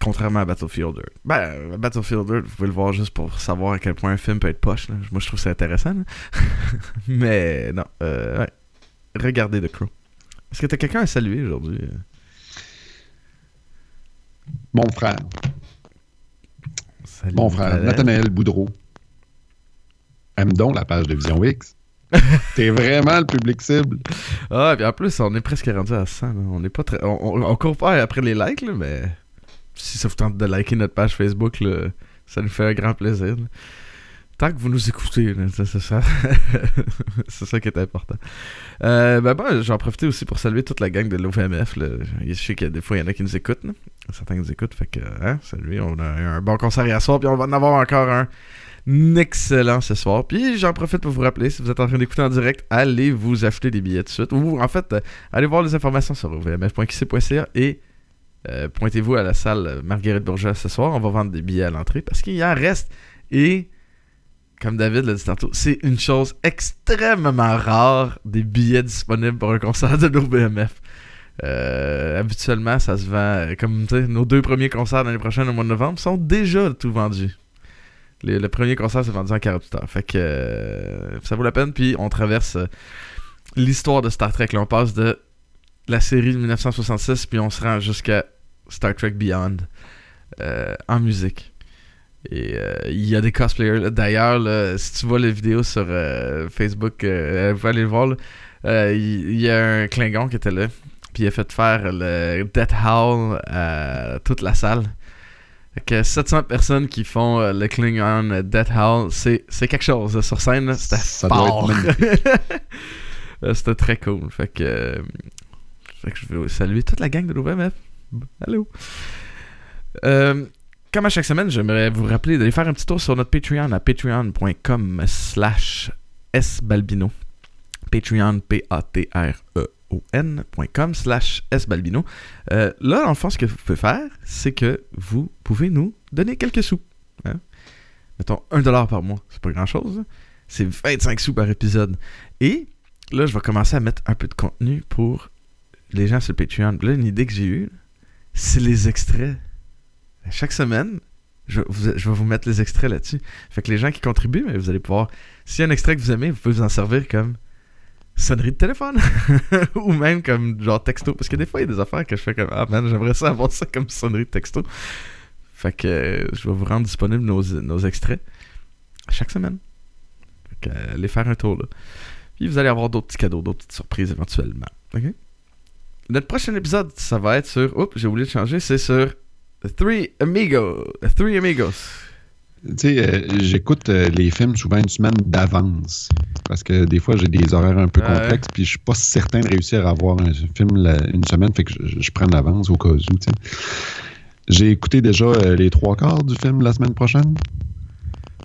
Contrairement à Battlefield 2. Ben, Battlefield 2, vous pouvez le voir juste pour savoir à quel point un film peut être poche. là. Moi, je trouve ça intéressant. Mais non, euh, ouais. Regardez The Crow. Est-ce que t'as quelqu'un à saluer aujourd'hui? Mon frère. Salut, Mon frère. Nathanaël Boudreau. Aime donc la page de Vision X. T'es vraiment le public cible. Ah, puis en plus, on est presque rendu à 100. là. On est pas très... On, on, on court pas après les likes, là, mais si ça vous tente de liker notre page Facebook, là, ça nous fait un grand plaisir. Tant que vous nous écoutez, c'est ça. c'est ça qui est important. Euh, ben bon, j'en profite aussi pour saluer toute la gang de l'OVMF. Je sais qu'il y a des fois, il y en a qui nous écoutent. Certains nous écoutent, fait que, hein, salut. On a eu un bon concert hier soir, puis on va en avoir encore un excellent ce soir. Puis j'en profite pour vous rappeler, si vous êtes en train d'écouter en direct, allez vous acheter des billets tout de suite. Ou en fait, euh, allez voir les informations sur ovmf.qc.ca et euh, pointez-vous à la salle Marguerite Bourgeois ce soir. On va vendre des billets à l'entrée parce qu'il y en reste. Et comme David l'a dit tantôt, c'est une chose extrêmement rare des billets disponibles pour un concert de l'OBMF. Euh, habituellement, ça se vend comme nos deux premiers concerts l'année prochaine au mois de novembre sont déjà tout vendus. Le, premier concert s'est vendu en 48 heures. Fait que euh, ça vaut la peine. Puis on traverse euh, l'histoire de Star Trek. On passe de la série de 1966 puis on se rend jusqu'à Star Trek Beyond euh, en musique. Et il y a des cosplayers. D'ailleurs, si tu vois les vidéos sur Facebook, vous pouvez aller le voir. Il il y, a un Klingon qui était là. Puis il a fait faire le Death Howl à toute la salle. Que 700 personnes qui font euh, le Klingon Death Howl, c'est c'est quelque chose. Sur scène, là, c'était Ça doit fort. être Euh, c'était très cool. Fait que, euh, fait que je veux saluer toute la gang de l'OVMF. Allô? Euh, comme à chaque semaine, j'aimerais vous rappeler d'aller faire un petit tour sur notre Patreon à patreon.com slash sbalbino. Patreon, P-A-T-R-E-O-N.com slash sbalbino. Euh, là, le fond, ce que vous pouvez faire, c'est que vous pouvez nous donner quelques sous. hein. Mettons 1$ par mois. C'est pas grand-chose. C'est 25 sous par épisode. Et là, je vais commencer à mettre un peu de contenu pour les gens sur le Patreon. Là, une idée que j'ai eue, c'est les extraits. Chaque semaine, je, je vais vous mettre les extraits là-dessus. Fait que les gens qui contribuent, vous allez pouvoir. S'il y un extrait que vous aimez, vous pouvez vous en servir comme sonnerie de téléphone. Ou même comme genre texto. Parce que des fois, il y a des affaires que je fais comme Ah man, j'aimerais ça avoir ça comme sonnerie de texto. Fait que euh, je vais vous rendre disponible nos, nos extraits chaque semaine. Fait que, euh, allez faire un tour là. Puis vous allez avoir d'autres petits cadeaux, d'autres petites surprises éventuellement. OK? Notre prochain épisode, ça va être sur. Oups, j'ai oublié de changer, c'est sur Three Amigos. Three Amigos. Tu sais, euh, j'écoute euh, les films souvent une semaine d'avance. Parce que des fois, j'ai des horaires un peu Ouais. complexes, puis je suis pas certain de réussir à voir un film la- une semaine, fait que je, je prends l'avance au cas où. J'ai écouté déjà euh, les trois quarts du film la semaine prochaine.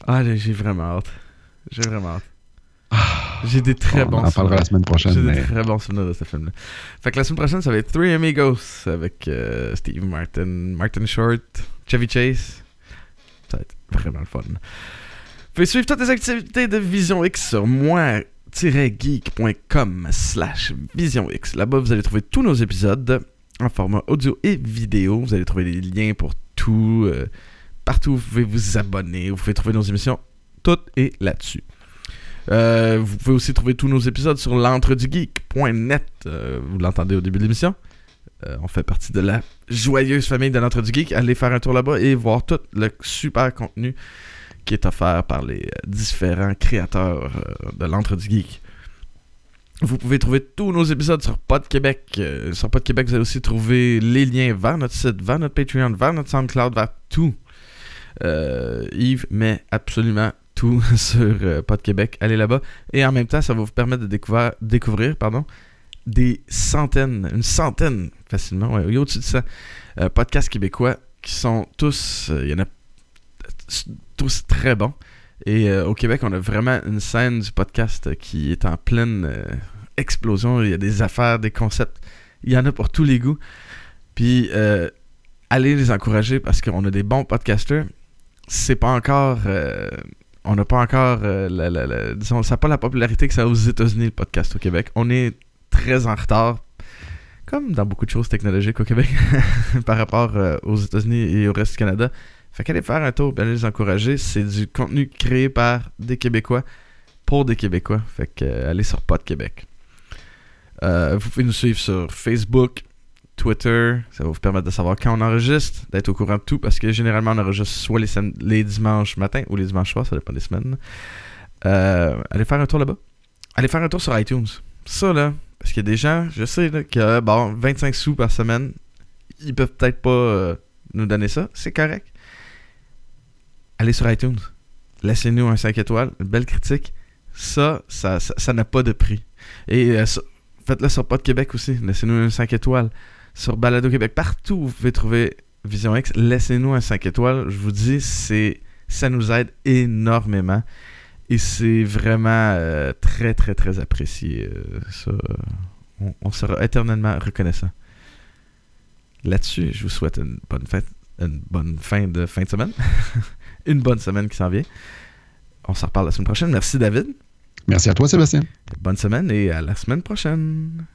Ah, j'ai vraiment hâte. J'ai vraiment hâte. J'ai des très On bons en parlera la semaine prochaine. J'ai des très bons souvenirs de ce film-là. Fait que la semaine prochaine, ça va être Three Amigos avec Steve Martin, Martin Short, Chevy Chase. Ça va être vraiment le fun. Vous pouvez suivre toutes les activités de Vision X sur moi-geek.com slash Vision X. Là-bas, vous allez trouver tous nos épisodes en format audio et vidéo. Vous allez trouver les liens pour tout. euh, partout, vous pouvez vous abonner. Vous pouvez trouver nos émissions. Tout est là-dessus. Euh, vous pouvez aussi trouver tous nos épisodes sur l'entredugeek.net. Euh, vous l'entendez au début de l'émission? On fait partie de la joyeuse famille de l'Entre du Geek. Allez faire un tour là-bas et voir tout le super contenu qui est offert par les euh, différents créateurs euh, de l'Entre du Geek. Vous pouvez trouver tous nos épisodes sur Pod Québec. Euh, sur Pod Québec, vous allez aussi trouver les liens vers notre site, vers notre Patreon, vers notre SoundCloud, vers tout. Yves met absolument tout sur euh, Pod Québec. Allez là-bas. Et en même temps, ça va vous permettre de découvrir, découvrir pardon, des centaines, une centaine facilement, ouais, au-dessus de ça, euh, podcasts québécois qui sont tous, euh, il y en a tous très bons. Et euh, au Québec, on a vraiment une scène du podcast qui est en pleine explosion. Il y a des affaires, des concepts. Il y en a pour tous les goûts. Puis, allez les encourager parce qu'on a des bons podcasters. C'est pas encore. on n'a pas encore. disons, ça n'a pas la popularité que ça a aux États-Unis, le podcast au Québec. On est très en retard. Comme dans beaucoup de choses technologiques au Québec, par rapport euh, aux États-Unis et au reste du Canada. Fait qu'allez faire un tour, allez les encourager. C'est du contenu créé par des Québécois pour des Québécois. Fait que euh, allez sur Pod Québec. Euh, vous pouvez nous suivre sur Facebook, Twitter. Ça va vous permettre de savoir quand on enregistre, d'être au courant de tout, parce que généralement on enregistre soit les, les dimanches matin ou les dimanches soirs, ça dépend des semaines. Allez faire un tour là-bas. Allez faire un tour sur iTunes. Ça là, parce qu'il y a des gens, je sais là, que bon, 25 sous par semaine, ils peuvent peut-être pas euh, nous donner ça. C'est correct allez sur iTunes. Laissez-nous un 5 étoiles, une belle critique. Ça, ça ça n'a pas de prix. Et euh, faites-le sur Pod Québec aussi. Laissez-nous un 5 étoiles. Sur Balado Québec, partout où vous pouvez trouver Vision X, laissez-nous un 5 étoiles. Je vous dis, c'est ça nous aide énormément. Et c'est vraiment euh, très, très, très apprécié. euh, ça, on, on sera éternellement reconnaissant. Là-dessus, je vous souhaite une bonne fête, une bonne fin de fin de semaine. une bonne semaine qui s'en vient. On s'en reparle la semaine prochaine. Merci David. Merci à toi, Sébastien. Bonne semaine et à la semaine prochaine.